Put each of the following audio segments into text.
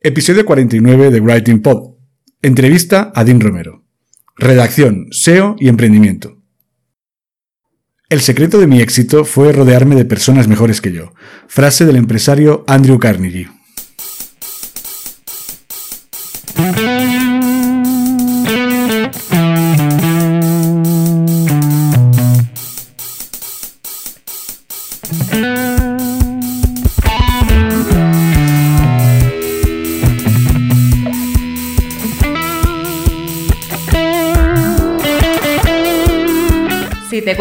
Episodio 49 de Writing Pod. Entrevista a Dean Romero. Redacción, SEO y emprendimiento. El secreto de mi éxito fue rodearme de personas mejores que yo. Frase del empresario Andrew Carnegie.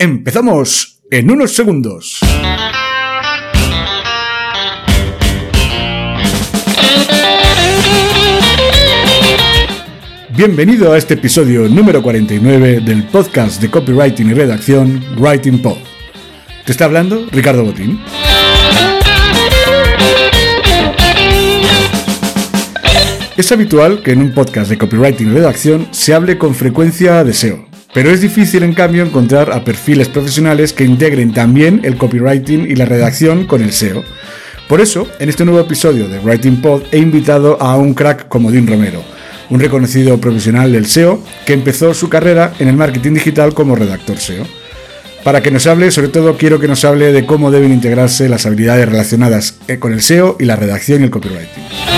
Empezamos en unos segundos. Bienvenido a este episodio número 49 del podcast de copywriting y redacción Writing Pod. Te está hablando Ricardo Botín. Es habitual que en un podcast de copywriting y redacción se hable con frecuencia de SEO, pero es difícil en cambio encontrar a perfiles profesionales que integren también el copywriting y la redacción con el SEO. Por eso, en este nuevo episodio de Writing Pod he invitado a un crack como Dean Romero, un reconocido profesional del SEO que empezó su carrera en el marketing digital como redactor SEO. Para que nos hable, sobre todo quiero que nos hable de cómo deben integrarse las habilidades relacionadas eh, con el SEO y la redacción y el copywriting.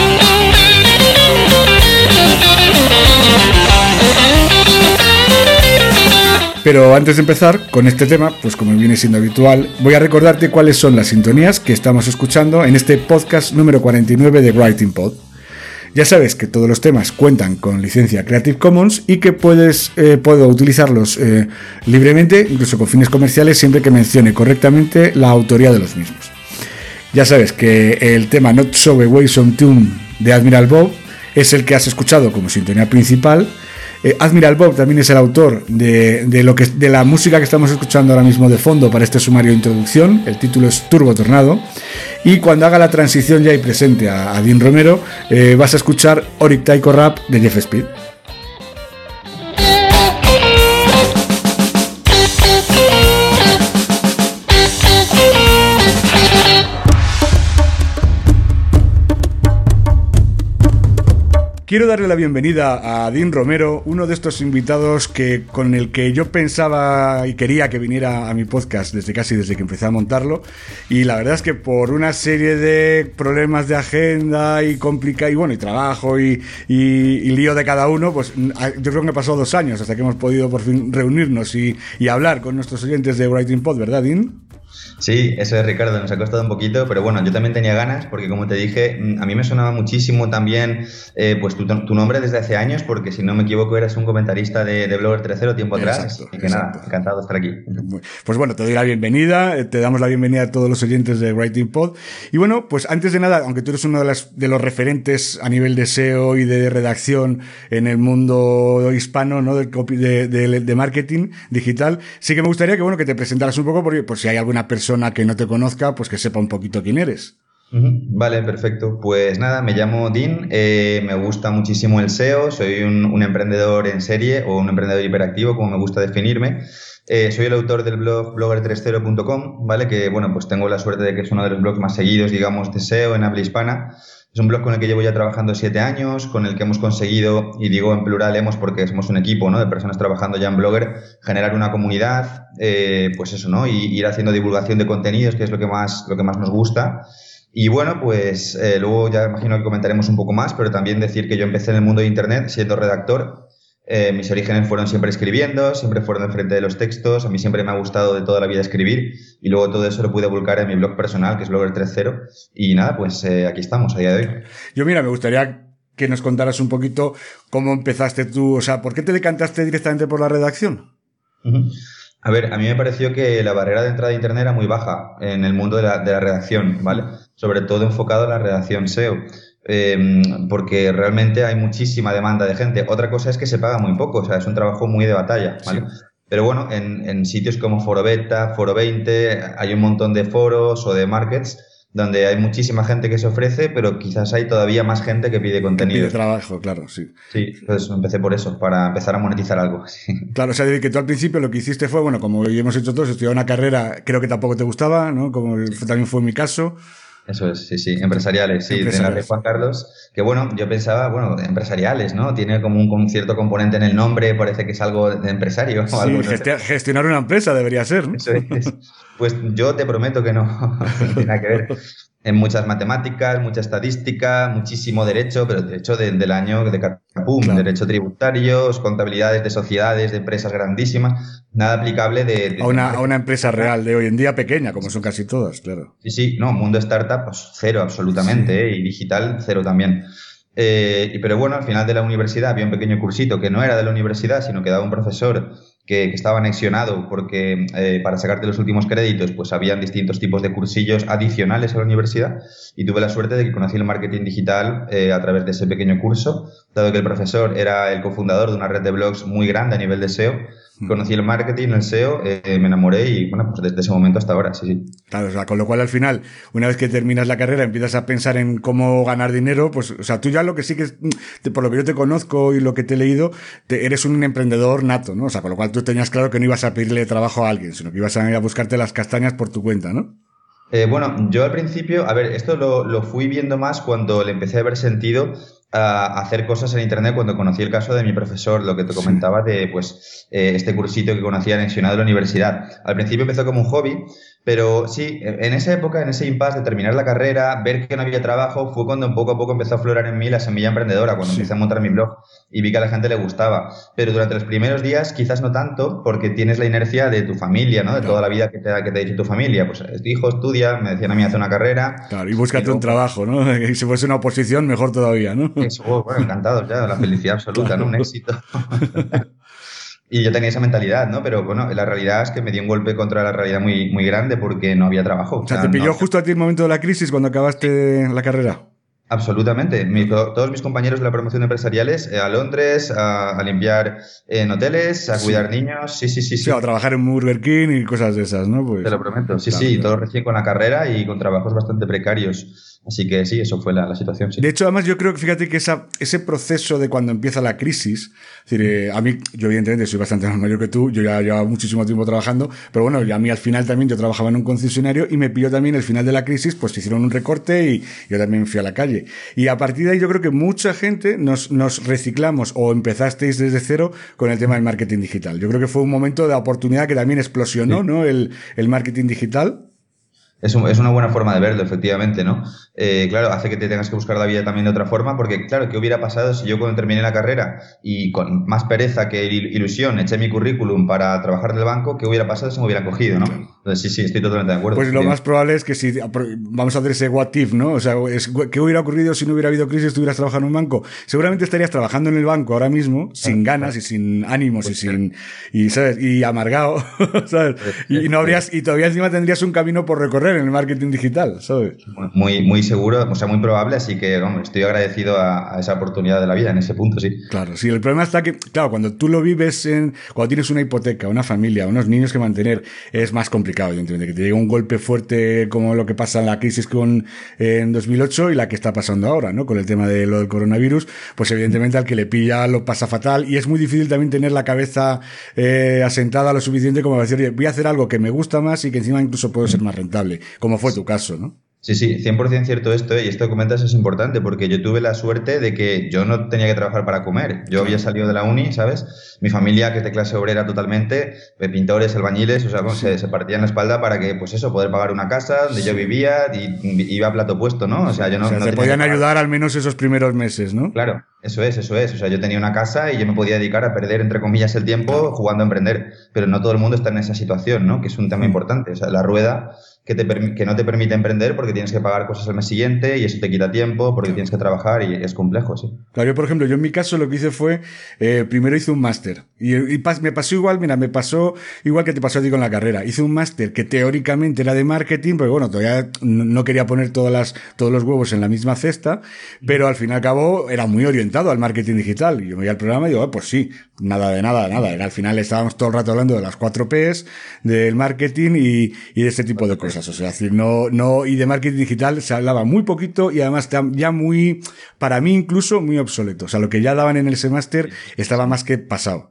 Pero antes de empezar con este tema, pues como viene siendo habitual, voy a recordarte cuáles son las sintonías que estamos escuchando en este podcast número 49 de Writing Pod. Ya sabes que todos los temas cuentan con licencia Creative Commons y que puedes, eh, puedo utilizarlos eh, libremente, incluso con fines comerciales, siempre que mencione correctamente la autoría de los mismos. Ya sabes que el tema Not So Away Some Tune de Admiral Bob es el que has escuchado como sintonía principal. Eh, Admiral Bob también es el autor de, de lo que, de la música que estamos escuchando ahora mismo de fondo para este sumario de introducción. El título es Turbo Tornado. Y cuando haga la transición ya y presente a, Dean Romero, eh, vas a escuchar Oric Taiko Rap de Jeff Speed. Quiero darle la bienvenida a Dean Romero, uno de estos invitados que con el que yo pensaba y quería que viniera a mi podcast desde casi desde que empecé a montarlo y la verdad es que por una serie de problemas de agenda y complica y bueno y trabajo y, y, y lío de cada uno, pues yo creo que pasó dos años hasta que hemos podido por fin reunirnos y, y hablar con nuestros oyentes de Writing Pod, ¿verdad, Dean? Sí, eso es Ricardo, nos ha costado un poquito, pero bueno, yo también tenía ganas porque como te dije, a mí me sonaba muchísimo también eh, pues tu, tu, nombre desde hace años porque si no me equivoco eras un comentarista de, de Blogger 3.0 tiempo atrás. Exacto, y que exacto. nada, encantado de estar aquí. Pues bueno, te doy la bienvenida, eh, te damos la bienvenida a todos los oyentes de Writing Pod. Y bueno, pues antes de nada, aunque tú eres uno de, las, de los referentes a nivel de SEO y de redacción en el mundo hispano, ¿no? De, de marketing digital, sí que me gustaría que bueno, que te presentaras un poco porque por si hay alguna persona que no te conozca, pues que sepa un poquito quién eres. Vale, perfecto. Pues nada, me llamo Dean, eh, me gusta muchísimo el SEO, soy un, emprendedor en serie o un emprendedor hiperactivo, como me gusta definirme. Eh, soy el autor del blog blogger30.com, ¿vale? Que, bueno, pues tengo la suerte de que es uno de los blogs más seguidos, digamos, de SEO en habla hispana. Es un blog con el que llevo ya trabajando siete años, con el que hemos conseguido, y digo en plural hemos porque somos un equipo ¿no? de personas trabajando ya en Blogger, generar una comunidad, eh, pues eso, ¿no? Y ir haciendo divulgación de contenidos, que es lo que más, lo que más nos gusta. Y bueno, pues eh, luego ya imagino que comentaremos un poco más, pero también decir que yo empecé en el mundo de Internet siendo redactor eh, mis orígenes fueron siempre escribiendo, siempre fueron de frente de los textos. A mí siempre me ha gustado de toda la vida escribir y luego todo eso lo pude volcar en mi blog personal, que es Blogger 3.0. Y nada, pues eh, aquí estamos a día de hoy. Yo, mira, me gustaría que nos contaras un poquito cómo empezaste tú, o sea, ¿por qué te decantaste directamente por la redacción? A ver, a mí me pareció que la barrera de entrada a Internet era muy baja en el mundo de la, de la redacción, ¿vale? Sobre todo enfocado a la redacción SEO. Em, porque realmente hay muchísima demanda de gente. Otra cosa es que se paga muy poco, o sea, es un trabajo muy de batalla, ¿vale? Pero bueno, en, en, sitios como Foro Beta, Foro 20, hay un montón de foros o de markets donde hay muchísima gente que se ofrece, pero quizás hay todavía más gente que pide contenido. pide trabajo, claro, sí. Sí, entonces empecé por eso, para empezar a monetizar algo. Claro, o sea, que tú al principio lo que hiciste fue, bueno, como hemos hecho todos, estudiar una carrera, creo que tampoco te gustaba, ¿no? Como también fue mi caso. Eso es, sí, sí, empresariales, sí, la de Juan Carlos, que bueno, yo pensaba, bueno, empresariales, ¿no? Tiene como un, cierto componente en el nombre, parece que es algo de empresario. Sí, algo, gestionar una empresa debería ser, ¿no? Eso es. Pues yo te prometo que no, no tiene nada que ver en muchas matemáticas, mucha estadística, muchísimo derecho, pero derecho del año de Capum, derecho tributarios, contabilidades de sociedades, de empresas grandísimas, nada aplicable de... a, una, a, una, empresa real de hoy en día pequeña, como son casi todas, claro. Sí, sí, no, mundo startup, pues cero absolutamente, ¿eh? y digital cero también. Eh, pero bueno, al final de la universidad había un pequeño cursito que no era de la universidad, sino que daba un profesor que, estaba anexionado porque eh, para sacarte los últimos créditos pues habían distintos tipos de cursillos adicionales a la universidad y tuve la suerte de que conocí el marketing digital eh, a través de ese pequeño curso, dado que el profesor era el cofundador de una red de blogs muy grande a nivel de SEO Conocí el marketing, el SEO, eh, me enamoré y bueno, pues desde ese momento hasta ahora, sí, sí. Claro, o sea, con lo cual al final, una vez que terminas la carrera, empiezas a pensar en cómo ganar dinero, pues, o sea, tú ya lo que sí que, por lo que yo te conozco y lo que te he leído, te, eres un emprendedor nato, ¿no? O sea, con lo cual tú tenías claro que no ibas a pedirle trabajo a alguien, sino que ibas a ir a buscarte las castañas por tu cuenta, ¿no? Eh, bueno, yo al principio, a ver, esto lo, lo fui viendo más cuando le empecé a ver sentido a hacer cosas en Internet cuando conocí el caso de mi profesor, lo que te comentaba de pues eh, este cursito que conocía anexionado en la universidad. Al principio empezó como un hobby, pero sí, en esa época, en ese impasse de terminar la carrera, ver que no había trabajo, fue cuando poco a poco empezó a aflorar en mí la semilla emprendedora, cuando empecé a montar mi blog y vi que a la gente le gustaba. Pero durante los primeros días quizás no tanto, porque tienes la inercia de tu familia, ¿no? De toda la vida que te, que te ha dicho tu familia. Pues hijo, estudia, me decían a mí hace una carrera. Claro, y búscate un trabajo, ¿no? Y si fuese una oposición, mejor todavía, ¿no? Eso, bueno, encantado ya, la felicidad absoluta, ¿no? Un éxito. Y yo tenía esa mentalidad, ¿no? Pero bueno, la realidad es que me dio un golpe contra la realidad muy, muy grande porque no había trabajo. O sea, ¿te pilló justo a ti el momento de la crisis cuando acabaste la carrera? Absolutamente. todos mis compañeros de la promoción empresariales eh, a Londres, a, limpiar en hoteles, a cuidar niños. Sí, sí, sí, sí. a trabajar en Burger King y cosas de esas, ¿no? Pues, Te lo prometo. Sí, sí, todo recién con la carrera y con trabajos bastante precarios. Así que sí, eso fue la, situación. De hecho, además, yo creo que fíjate que esa, ese proceso de cuando empieza la crisis, es decir, eh, a mí, yo evidentemente soy bastante más mayor que tú, yo ya llevaba muchísimo tiempo trabajando, pero bueno, a mí al final también yo trabajaba en un concesionario y me pilló también el final de la crisis, pues hicieron un recorte y yo también fui a la calle. Y a partir de ahí yo creo que mucha gente nos, nos reciclamos o empezasteis desde cero con el tema del marketing digital. Yo creo que fue un momento de oportunidad que también explosionó, ¿no? El, el marketing digital. Es, es, una buena forma de verlo, efectivamente, ¿no? Eh, claro, hace que te tengas que buscar la vida también de otra forma, porque, claro, ¿qué hubiera pasado si yo cuando terminé la carrera y con más pereza que ilusión eché mi currículum para trabajar en el banco, ¿qué hubiera pasado si me hubiera cogido, ¿no? Entonces, sí, sí, estoy totalmente de acuerdo. Pues lo más probable es que si vamos a hacer ese what if, ¿no? O sea, ¿qué hubiera ocurrido si no hubiera habido crisis, estuvieras trabajando en un banco? Seguramente estarías trabajando en el banco ahora mismo, sin ganas y sin ánimos y pues sin, y, ¿sabes? Y amargado, ¿sabes? Y, no habrías, y todavía encima tendrías un camino por recorrer en el marketing digital, ¿sabes? Muy, muy seguro, o sea, muy probable, así que estoy agradecido a, esa oportunidad de la vida en ese punto, sí. Claro, sí, el problema está que, claro, cuando tú lo vives en, cuando tienes una hipoteca, una familia, unos niños que mantener, es más complicado, evidentemente, que te llega un golpe fuerte como lo que pasa en la crisis con, en 2008 y la que está pasando ahora, ¿no? Con el tema de lo del coronavirus, pues evidentemente al que le pilla lo pasa fatal y es muy difícil también tener la cabeza eh, asentada lo suficiente como decir, voy a hacer algo que me gusta más y que encima incluso puedo ser más rentable, como fue tu caso, ¿no? Sí, sí, 100% cierto esto, ¿eh? y esto que comentas es importante porque yo tuve la suerte de que yo no tenía que trabajar para comer. Yo había salido de la uni, ¿sabes? Mi familia, que es de clase obrera totalmente, de pintores, albañiles, o sea, se, se, partían la espalda para que, pues eso, poder pagar una casa donde yo vivía y iba a plato puesto, ¿no? O sea, yo no. O sea, te podían ayudar al menos esos primeros meses, ¿no? Claro, eso es, eso es. O sea, yo tenía una casa y yo me podía dedicar a perder, entre comillas, el tiempo jugando a emprender. Pero no todo el mundo está en esa situación, ¿no? Que es un tema importante. O sea, la rueda que, te, que no te permite emprender porque tienes que pagar cosas al mes siguiente y eso te quita tiempo porque tienes que trabajar y es complejo, sí. Claro, yo por ejemplo, yo en mi caso lo que hice fue, eh, primero hice un máster y, me pasó igual, mira, me pasó igual que te pasó a ti con la carrera. Hice un máster que teóricamente era de marketing, pero bueno, todavía no quería poner todas las, todos los huevos en la misma cesta, pero al fin y al cabo era muy orientado al marketing digital. Yo me iba al programa y digo, ah, pues sí, nada de nada, nada. Al final estábamos todo el rato hablando de las cuatro Ps, del marketing y, y de este tipo de cosas. O sea, decir, no, no, y de marketing digital se hablaba muy poquito y además ya muy, para mí incluso muy obsoleto. O sea, lo que ya daban en el semestre estaba más que pasado.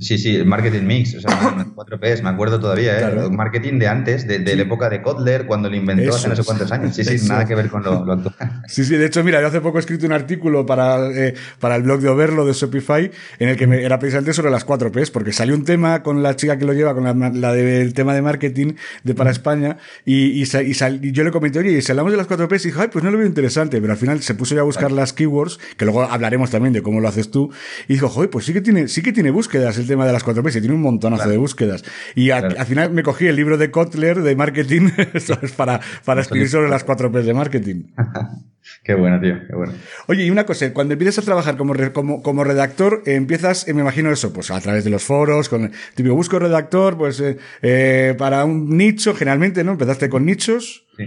Sí, sí, el marketing mix, o sea, 4 Ps, me acuerdo todavía, ¿eh? Claro. marketing de antes, de, de la época de Kotler, cuando lo inventó hace no sé cuántos años. Sí, sí, nada que ver con lo, lo, actual. Sí, sí, de hecho, mira, yo hace poco he escrito un artículo para, eh, para el blog de Overlo de Shopify, en el que me, era precisamente sobre las 4 Ps, porque salió un tema con la chica que lo lleva, con la, la del tema de marketing de para España, y, y, y, sal, y, yo le comenté, oye, si hablamos de las 4 Ps, y dijo, ay, pues no lo veo interesante, pero al final se puso ya a buscar claro. las keywords, que luego hablaremos también de cómo lo haces tú, y dijo, joder, pues sí que tiene, sí que tiene búsquedas el tema de las 4 Ps, tiene un montonazo claro. de búsquedas. Y a, claro. al final me cogí el libro de Kotler de marketing para, para escribir sobre las cuatro P's de marketing. qué bueno, tío, qué bueno. Oye, y una cosa, cuando empiezas a trabajar como, como, como redactor, eh, empiezas, eh, me imagino eso, pues a través de los foros, con tipo, busco redactor, pues eh, eh, para un nicho, generalmente, ¿no? Empezaste con nichos. Sí.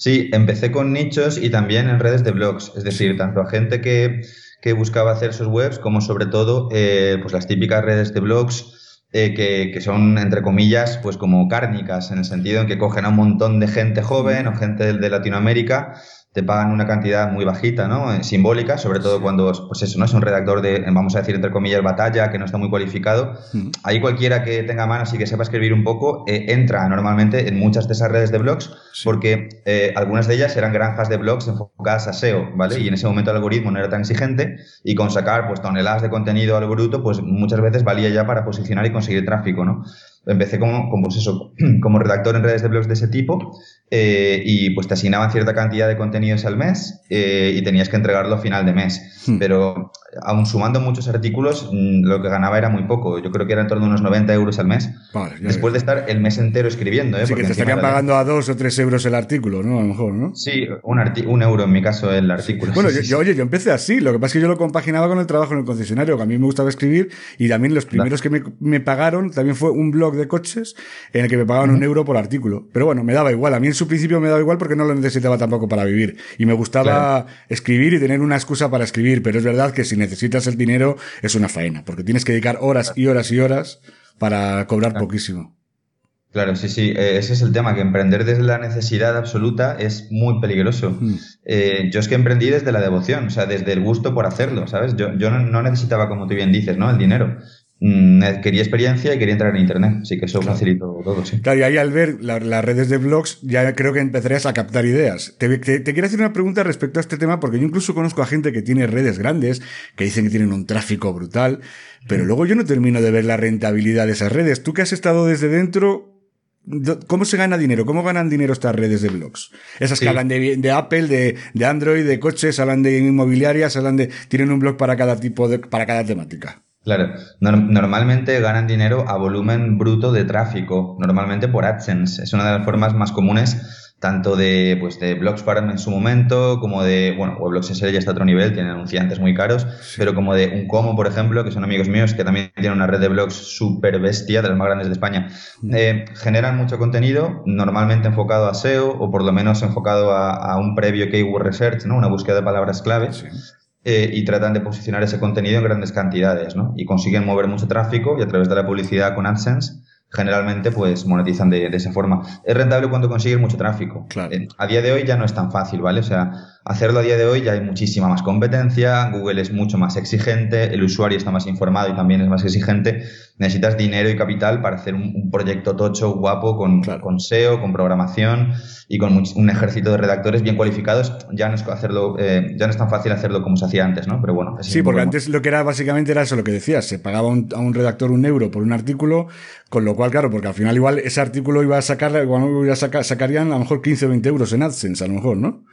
Sí, empecé con nichos y también en redes de blogs, es decir, tanto a gente que, que buscaba hacer sus webs como sobre todo eh, pues las típicas redes de blogs eh, que, que, son, entre comillas, pues como cárnicas, en el sentido en que cogen a un montón de gente joven o gente de, Latinoamérica, te pagan una cantidad muy bajita, ¿no? Eh, simbólica, sobre todo cuando, pues eso, ¿no? Es un redactor de, vamos a decir, entre comillas, batalla, que no está muy cualificado. Mm. Ahí cualquiera que tenga manos y que sepa escribir un poco, eh, entra normalmente en muchas de esas redes de blogs, sí. porque eh, algunas de ellas eran granjas de blogs enfocadas a SEO, ¿vale? Sí. Y en ese momento el algoritmo no era tan exigente y con sacar, pues, toneladas de contenido al bruto, pues muchas veces valía ya para posicionar y conseguir tráfico, ¿no? Empecé como, como, pues eso, como redactor en redes de blogs de ese tipo eh, y pues te asignaban cierta cantidad de contenidos al mes eh, y tenías que entregarlo a final de mes. Hmm. Pero aún sumando muchos artículos, mm, lo que ganaba era muy poco. Yo creo que era en torno a unos 90 euros al mes. Vale, después de estar el mes entero escribiendo. ¿eh? Sí, que te estarían pagando a dos o tres euros el artículo, ¿no? A lo mejor, ¿no? Sí, un, un euro en mi caso el artículo. Bueno, sí, yo, sí, yo, oye, yo empecé así. Lo que pasa es que yo lo compaginaba con el trabajo en el concesionario, que a mí me gustaba escribir y también los primeros que me, me pagaron también fue un blog de coches en el que me pagaban uh -huh. un euro por artículo. Pero bueno, me daba igual. A mí en su principio me daba igual porque no lo necesitaba tampoco para vivir. Y me gustaba claro. escribir y tener una excusa para escribir. Pero es verdad que si necesitas el dinero es una faena, porque tienes que dedicar horas y horas y horas para cobrar claro. poquísimo. Claro, sí, sí, eh, ese es el tema, que emprender desde la necesidad absoluta es muy peligroso. Mm. Eh, yo es que emprendí desde la devoción, o sea, desde el gusto por hacerlo, ¿sabes? Yo, yo no necesitaba, como tú bien dices, ¿no? El dinero. Mm, quería experiencia y quería entrar en internet, así que eso claro. facilitó todo, sí. Claro, y ahí al ver la, las redes de blogs, ya creo que empezarías a captar ideas. Te, te, te, quiero hacer una pregunta respecto a este tema, porque yo incluso conozco a gente que tiene redes grandes, que dicen que tienen un tráfico brutal, pero mm. luego yo no termino de ver la rentabilidad de esas redes. Tú que has estado desde dentro, ¿Cómo se gana dinero? ¿Cómo ganan dinero estas redes de blogs? Esas sí. que hablan de, de Apple, de, de, Android, de coches, hablan de inmobiliarias, hablan de, tienen un blog para cada tipo de, para cada temática. Claro, normalmente ganan dinero a volumen bruto de tráfico, normalmente por AdSense. Es una de las formas más comunes tanto de, pues, de Blogsfarm en su momento, como de, bueno, Weblogs SL ya está a otro nivel, tienen anunciantes muy caros, pero como de un como por ejemplo, que son amigos míos, que también tienen una red de blogs súper bestia, de las más grandes de España, eh, generan mucho contenido, normalmente enfocado a SEO, o por lo menos enfocado a, un previo keyword research, ¿no? Una búsqueda de palabras claves. Eh, y tratan de posicionar ese contenido en grandes cantidades, ¿no? Y consiguen mover mucho tráfico y a través de la publicidad con AdSense generalmente pues monetizan de, esa forma. Es rentable cuando consigues mucho tráfico. Claro. Eh, a día de hoy ya no es tan fácil, ¿vale? O sea, hacerlo a día de hoy ya hay muchísima más competencia, Google es mucho más exigente, el usuario está más informado y también es más exigente. Necesitas dinero y capital para hacer un, proyecto tocho, guapo, con, con SEO, con programación y con un ejército de redactores bien cualificados, ya no es hacerlo, eh, ya no es tan fácil hacerlo como se hacía antes, ¿no? Pero bueno. Sí, porque antes lo que era básicamente era eso lo que decías, se pagaba a un redactor un euro por un artículo, con lo cual, claro, porque al final igual ese artículo iba a sacar, igual iba a sacar, sacarían a lo mejor 15 o 20 euros en AdSense, a lo mejor, ¿no?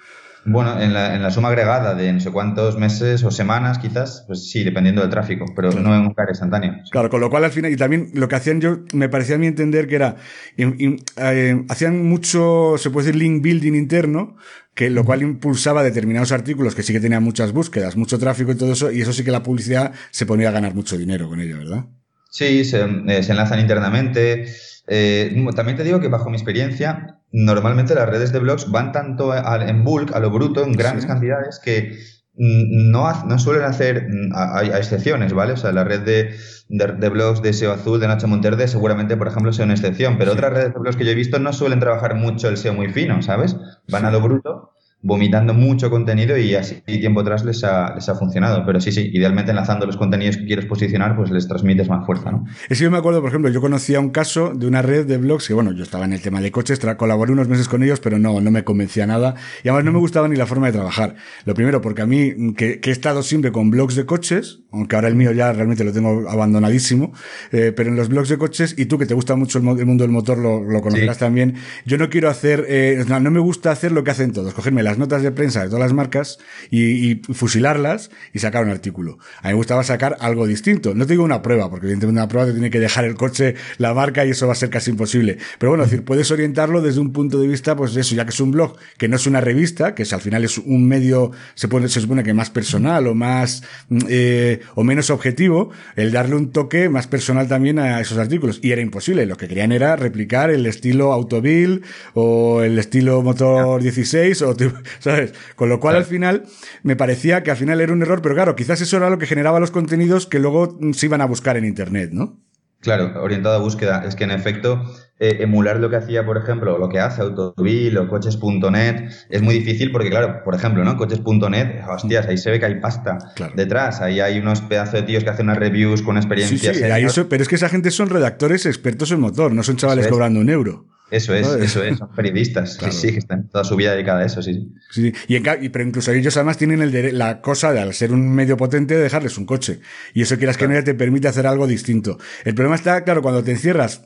Bueno, en la, en la, suma agregada de no sé cuántos meses o semanas, quizás, pues sí, dependiendo del tráfico, pero no en un cargo instantáneo. Claro, con lo cual al final, y también lo que hacían yo, me parecía a mí entender que era, eh, hacían mucho, se puede decir, link building interno, que lo cual impulsaba determinados artículos que sí que tenían muchas búsquedas, mucho tráfico y todo eso, y eso sí que la publicidad se ponía a ganar mucho dinero con ello, ¿verdad? Sí, se, eh, se enlazan internamente. Eh, también te digo que bajo mi experiencia, normalmente las redes de blogs van tanto en bulk, a lo bruto, en grandes cantidades, que no, no suelen hacer, hay, excepciones, ¿vale? O sea, la red de, de, blogs de SEO Azul, de Nacho Monterde, seguramente, por ejemplo, sea una excepción, pero otras redes de blogs que yo he visto no suelen trabajar mucho el SEO muy fino, ¿sabes? Van a lo bruto vomitando mucho contenido y así tiempo atrás les ha, les ha funcionado. Pero sí, sí, idealmente enlazando los contenidos que quieres posicionar, pues les transmites más fuerza, ¿no? Es que yo me acuerdo, por ejemplo, yo conocía un caso de una red de blogs que, bueno, yo estaba en el tema de coches, colaboré unos meses con ellos, pero no, no me convencía nada. Y además no me gustaba ni la forma de trabajar. Lo primero, porque a mí, que, he estado siempre con blogs de coches, aunque ahora el mío ya realmente lo tengo abandonadísimo, eh, pero en los blogs de coches, y tú que te gusta mucho el, mundo del motor, lo, lo conocerás también, yo no quiero hacer, eh, no, no me gusta hacer lo que hacen todos, cogerme las notas de prensa de todas las marcas y, fusilarlas y sacar un artículo. A mí me gustaba sacar algo distinto. No te digo una prueba, porque evidentemente una prueba te tiene que dejar el coche, la marca y eso va a ser casi imposible. Pero bueno, es decir, puedes orientarlo desde un punto de vista, pues eso, ya que es un blog, que no es una revista, que es, al final es un medio, se, pone, se supone que más personal o más, eh, o menos objetivo, el darle un toque más personal también a esos artículos. Y era imposible. Lo que querían era replicar el estilo Autobill o el estilo Motor 16 o, ¿sabes? Con lo cual, al final, me parecía que al final era un error, pero claro, quizás eso era lo que generaba los contenidos que luego se iban a buscar en Internet, ¿no? Claro, orientado a búsqueda. Es que en efecto, eh, emular lo que hacía, por ejemplo, lo que hace Autobill o coches.net es muy difícil porque, claro, por ejemplo, ¿no? Coches.net, hostias, ahí se ve que hay pasta detrás. Ahí hay unos pedazos de tíos que hacen unas reviews con experiencia. Sí, sí, pero es que esa gente son redactores expertos en motor, no son chavales cobrando un euro. Eso es, eso es, son periodistas, sí, sí, que están toda su vida dedicada a eso, sí. Sí, y, pero incluso ellos además tienen el la cosa de, al ser un medio potente, de dejarles un coche. Y eso quieras que no te permite hacer algo distinto. El problema está, claro, cuando te encierras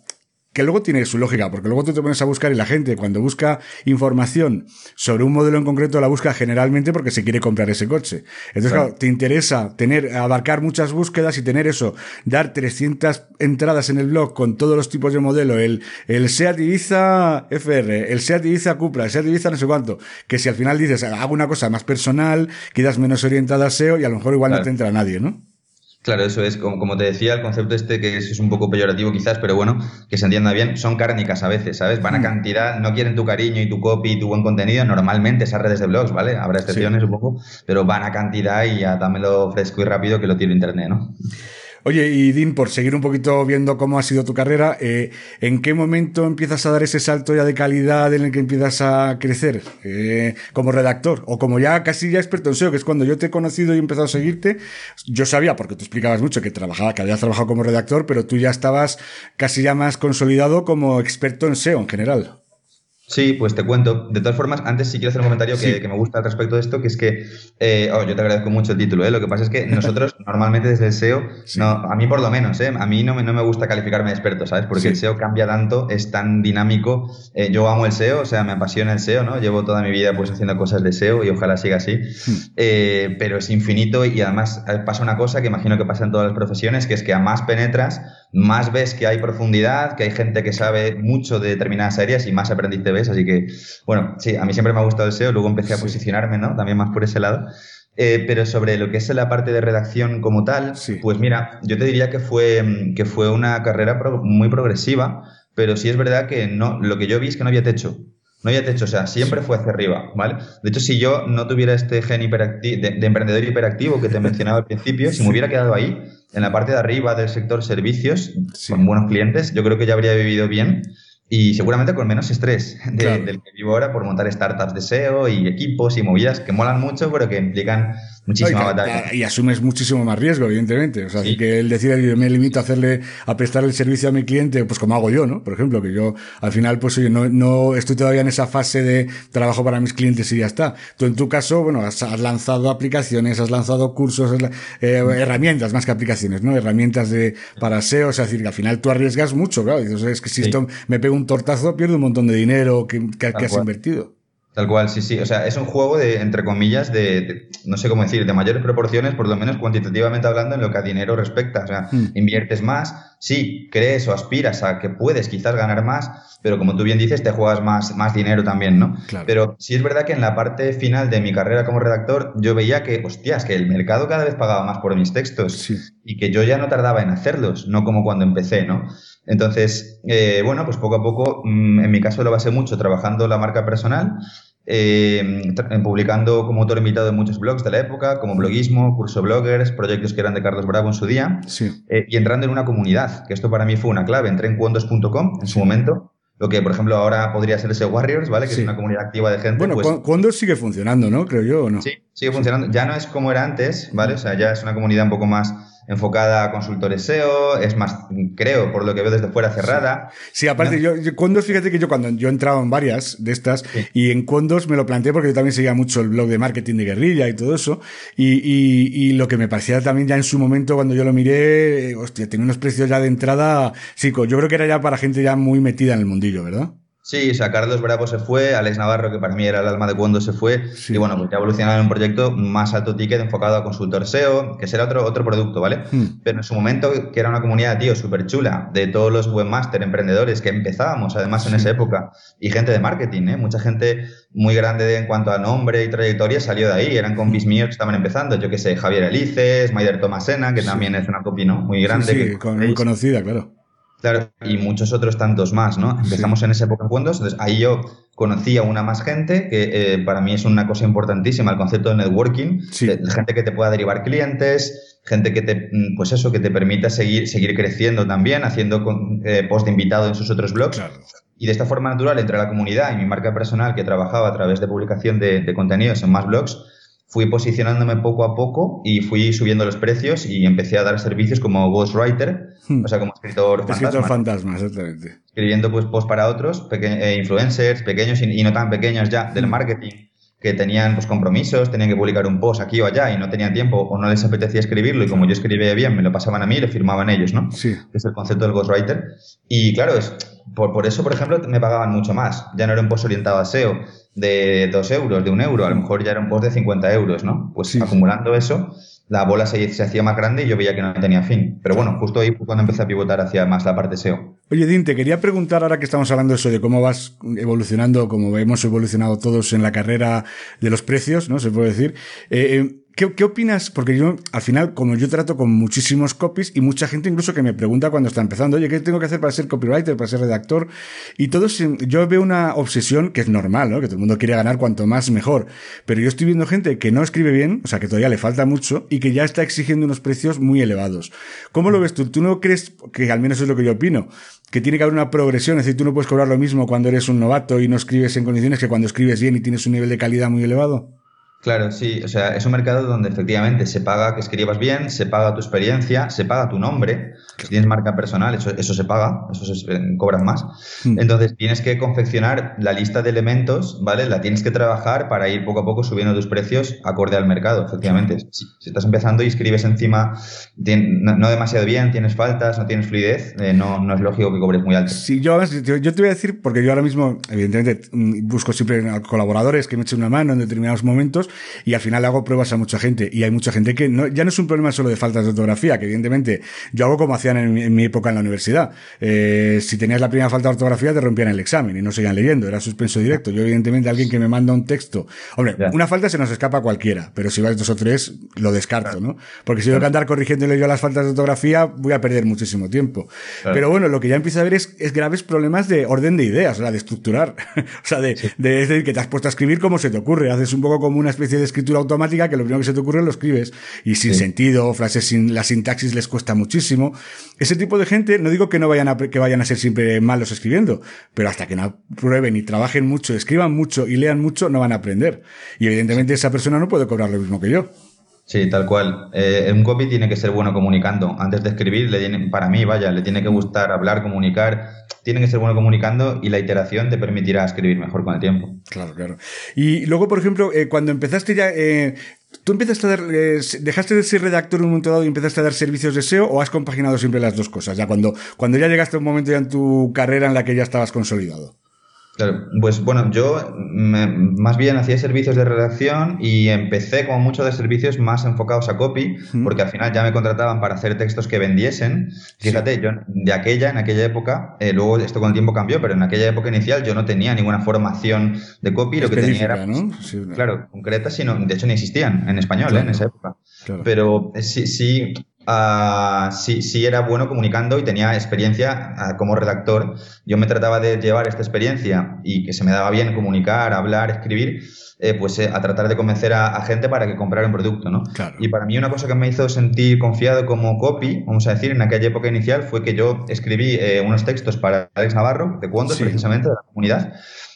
que luego tiene su lógica, porque luego tú te pones a buscar y la gente cuando busca información sobre un modelo en concreto la busca generalmente porque se quiere comprar ese coche. Entonces, claro, te interesa tener, abarcar muchas búsquedas y tener eso, dar 300 entradas en el blog con todos los tipos de modelo, el, el SEAT Ibiza FR, el SEAT Ibiza Cupra, el SEAT Ibiza no sé cuánto, que si al final dices, hago una cosa más personal, quedas menos orientada a SEO y a lo mejor igual no te entra nadie, ¿no? Claro, eso es, como, te decía, el concepto este que es, un poco peyorativo quizás, pero bueno, que se entienda bien, son cárnicas a veces, ¿sabes? Van a mm. cantidad, no quieren tu cariño y tu copy y tu buen contenido, normalmente esas redes de blogs, ¿vale? Habrá excepciones un poco, pero van a cantidad y ya dámelo fresco y rápido que lo tiene internet, ¿no? Oye, y Dean, por seguir un poquito viendo cómo ha sido tu carrera, eh, ¿en qué momento empiezas a dar ese salto ya de calidad en el que empiezas a crecer eh, como redactor o como ya casi ya experto en SEO, que es cuando yo te he conocido y he empezado a seguirte? Yo sabía, porque tú explicabas mucho que trabajaba, que habías trabajado como redactor, pero tú ya estabas casi ya más consolidado como experto en SEO en general. Sí, pues te cuento. De todas formas, antes sí quiero hacer un comentario que, me gusta al respecto de esto, que es que, eh, oh, yo te agradezco mucho el título, ¿eh? lo que pasa es que nosotros normalmente desde el SEO, no, a mí por lo menos, ¿eh? a mí no me, no me gusta calificarme de experto, ¿sabes? Porque el SEO cambia tanto, es tan dinámico. Eh, yo amo el SEO, o sea, me apasiona el SEO, ¿no? Llevo toda mi vida pues haciendo cosas de SEO y ojalá siga así, hmm. pero es infinito y además pasa una cosa que imagino que pasa en todas las profesiones, que es que a más penetras, más ves que hay profundidad, que hay gente que sabe mucho de determinadas áreas y más aprendiz te es. Así que, bueno, sí, a mí siempre me ha gustado el SEO, luego empecé a posicionarme, ¿no? También más por ese lado. Eh, pero sobre lo que es la parte de redacción como tal, pues mira, yo te diría que fue, que fue una carrera muy progresiva, pero sí es verdad que no, lo que yo vi es que no había techo. No había techo, o sea, siempre fue hacia arriba, ¿vale? De hecho, si yo no tuviera este gen de, emprendedor hiperactivo que te mencionaba al principio, si me hubiera quedado ahí, en la parte de arriba del sector servicios, con buenos clientes, yo creo que ya habría vivido bien y seguramente con menos estrés del que vivo ahora por montar startups de SEO y equipos y movidas que molan mucho, pero que implican muchísima batalla. Y asumes muchísimo más riesgo, evidentemente. O sea, así que el decir, me limito a hacerle, a prestar el servicio a mi cliente, pues como hago yo, ¿no? Por ejemplo, que yo al final, pues oye, no, no estoy todavía en esa fase de trabajo para mis clientes y ya está. Tú en tu caso, bueno, has, lanzado aplicaciones, has lanzado cursos, eh, herramientas más que aplicaciones, ¿no? Herramientas de, para SEO, o sea, decir, que al final tú arriesgas mucho, claro. Entonces, es que si esto me pego un tortazo, pierdo un montón de dinero que, que has invertido. Tal cual, sí, sí. O sea, es un juego de, entre comillas, de, no sé cómo decir, de mayores proporciones, por lo menos cuantitativamente hablando, en lo que a dinero respecta. O sea, hmm. inviertes más, sí, crees o aspiras a que puedes quizás ganar más, pero como tú bien dices, te juegas más, más dinero también, ¿no? Pero sí es verdad que en la parte final de mi carrera como redactor, yo veía que, hostias, que el mercado cada vez pagaba más por mis textos y que yo ya no tardaba en hacerlos, no como cuando empecé, ¿no? Entonces, eh, bueno, pues poco a poco, mm, en mi caso lo basé mucho trabajando la marca personal, eh, publicando como autor invitado en muchos blogs de la época, como bloguismo, curso bloggers, proyectos que eran de Carlos Bravo en su día, eh, y entrando en una comunidad, que esto para mí fue una clave. Entré en cuondos.com en su momento, lo que por ejemplo ahora podría ser ese Warriors, ¿vale? Que es una comunidad activa de gente. Bueno, pues, sigue funcionando, ¿no? Creo yo, ¿o no? Sí, sigue funcionando. Ya no es como era antes, ¿vale? O sea, ya es una comunidad un poco más enfocada a consultores SEO, es más, creo, por lo que veo desde fuera, cerrada. Sí, aparte, yo, Condos, fíjate que yo cuando yo he entrado en varias de estas, y en Condos me lo planteé porque yo también seguía mucho el blog de marketing de guerrilla y todo eso, y, y, lo que me parecía también ya en su momento cuando yo lo miré, hostia, tenía unos precios ya de entrada, sí, yo creo que era ya para gente ya muy metida en el mundillo, ¿verdad? Sí, o sea, Carlos Bravo se fue, Alex Navarro, que para mí era el alma de cuando se fue, y bueno, pues ya evolucionaron en un proyecto más alto ticket enfocado a consultor SEO, que será otro, otro producto, ¿vale? Hmm. Pero en su momento, que era una comunidad, tío, súper chula, de todos los webmaster, emprendedores que empezábamos, además, en esa época, y gente de marketing, ¿eh? Mucha gente muy grande en cuanto a nombre y trayectoria salió de ahí, eran compis hmm. míos que estaban empezando, yo que sé, Javier Elices, Maider Tomasena, que también es una copy, ¿no? Muy grande. Sí, muy conocida, claro. Claro, y muchos otros tantos más, ¿no? Empezamos en esa época en Windows, entonces ahí yo conocí a una más gente, que eh, para mí es una cosa importantísima, el concepto de networking, gente que te pueda derivar clientes, gente que te, mm, pues eso, que te permita seguir, seguir creciendo también, haciendo eh, post de invitado en sus otros blogs. Y de esta forma natural, entre la comunidad y mi marca personal que trabajaba a través de publicación de, de contenidos en más blogs, fui posicionándome poco a poco y fui subiendo los precios y empecé a dar servicios como ghostwriter, hmm. o sea, como escritor fantasma. Escritor fantasma, exactamente. Escribiendo pues post para otros, eh, influencers pequeños y, no tan pequeños ya del hmm. marketing que tenían pues compromisos, tenían que publicar un post aquí o allá y no tenían tiempo o no les apetecía escribirlo y como yo escribía bien me lo pasaban a mí y lo firmaban ellos, ¿no? Sí. Es el concepto del ghostwriter. Y claro, es, por, por eso, por ejemplo, me pagaban mucho más. Ya no era un post orientado a SEO, de 2 euros, de un euro, a lo mejor ya era un post de 50 euros, ¿no? Pues acumulando eso, la bola se, se, hacía más grande y yo veía que no tenía fin. Pero bueno, justo ahí fue cuando empecé a pivotar hacia más la parte SEO. Oye, Din, te quería preguntar ahora que estamos hablando de eso, de cómo vas evolucionando, como hemos evolucionado todos en la carrera de los precios, ¿no? Se puede decir. Eh, eh ¿Qué, opinas? Porque yo, al final, como yo trato con muchísimos copies y mucha gente incluso que me pregunta cuando está empezando, oye, ¿qué tengo que hacer para ser copywriter, para ser redactor? Y todo, yo veo una obsesión que es normal, ¿no? Que todo el mundo quiere ganar cuanto más mejor. Pero yo estoy viendo gente que no escribe bien, o sea, que todavía le falta mucho y que ya está exigiendo unos precios muy elevados. ¿Cómo lo ves tú? ¿Tú no crees, que al menos es lo que yo opino, que tiene que haber una progresión? Es decir, tú no puedes cobrar lo mismo cuando eres un novato y no escribes en condiciones que cuando escribes bien y tienes un nivel de calidad muy elevado. Claro, sí, o sea, es un mercado donde efectivamente se paga que escribas bien, se paga tu experiencia, se paga tu nombre. Si tienes marca personal, eso, eso se paga, eso se eh, cobran más. Hmm. Entonces tienes que confeccionar la lista de elementos, ¿vale? La tienes que trabajar para ir poco a poco subiendo tus precios acorde al mercado, efectivamente. Si, estás empezando y escribes encima no, demasiado bien, tienes faltas, no tienes fluidez, eh, no, no es lógico que cobres muy alto. Sí, yo, yo te voy a decir, porque yo ahora mismo, evidentemente, mm, busco siempre colaboradores que me echen una mano en determinados momentos y al final hago pruebas a mucha gente. Y hay mucha gente que no, ya no es un problema solo de faltas de ortografía, que evidentemente yo hago como hacían en mi, época en la universidad. Eh, si tenías la primera falta de ortografía te rompían el examen y no seguían leyendo, era suspenso directo. Yo evidentemente alguien que me manda un texto, hombre, una falta se nos escapa a cualquiera, pero si vas dos o tres lo descarto, ¿no? Porque si tengo que andar corrigiéndole yo las faltas de ortografía voy a perder muchísimo tiempo. Pero bueno, lo que ya empiezo a ver es, es graves problemas de orden de ideas, o sea, de estructurar. o sea, de, de, decir, que te has puesto a escribir como se te ocurre. Haces un poco como una especie de escritura automática que lo primero que se te ocurre lo escribes. Y sin sentido, frases sin la sintaxis les cuesta muchísimo. Ese tipo de gente, no digo que no vayan a, que vayan a ser siempre malos escribiendo, pero hasta que no prueben y trabajen mucho, escriban mucho y lean mucho, no van a aprender. Y evidentemente esa persona no puede cobrar lo mismo que yo. Sí, tal cual. Eh, un copy tiene que ser bueno comunicando. Antes de escribir, le tiene, para mí, vaya, le tiene que gustar hablar, comunicar. Tiene que ser bueno comunicando y la iteración te permitirá escribir mejor con el tiempo. Claro, claro. Y luego, por ejemplo, eh, cuando empezaste ya, eh, ¿tú empezaste a dar, eh, dejaste de ser redactor en un momento dado y empezaste a dar servicios de SEO o has compaginado siempre las dos cosas? Ya cuando, cuando ya llegaste a un momento ya en tu carrera en la que ya estabas consolidado. Claro, pues bueno, yo más bien hacía servicios de redacción y empecé como muchos de servicios más enfocados a copy, porque al final ya me contrataban para hacer textos que vendiesen. Fíjate, yo de aquella, en aquella época, eh, luego esto con el tiempo cambió, pero en aquella época inicial yo no tenía ninguna formación de copy, lo que tenía era, ¿no? claro, concreta, sino, de hecho ni existían en español ¿eh? en esa época. Pero eh, sí, sí, uh, sí, sí, era bueno comunicando y tenía experiencia uh, como redactor. Yo me trataba de llevar esta experiencia y que se me daba bien comunicar, hablar, escribir, eh, pues eh, a tratar de convencer a, a, gente para que comprara un producto, ¿no? Claro. Y para mí una cosa que me hizo sentir confiado como copy, vamos a decir, en aquella época inicial, fue que yo escribí eh, unos textos para Alex Navarro, de Cuondos, sí. precisamente, de la comunidad,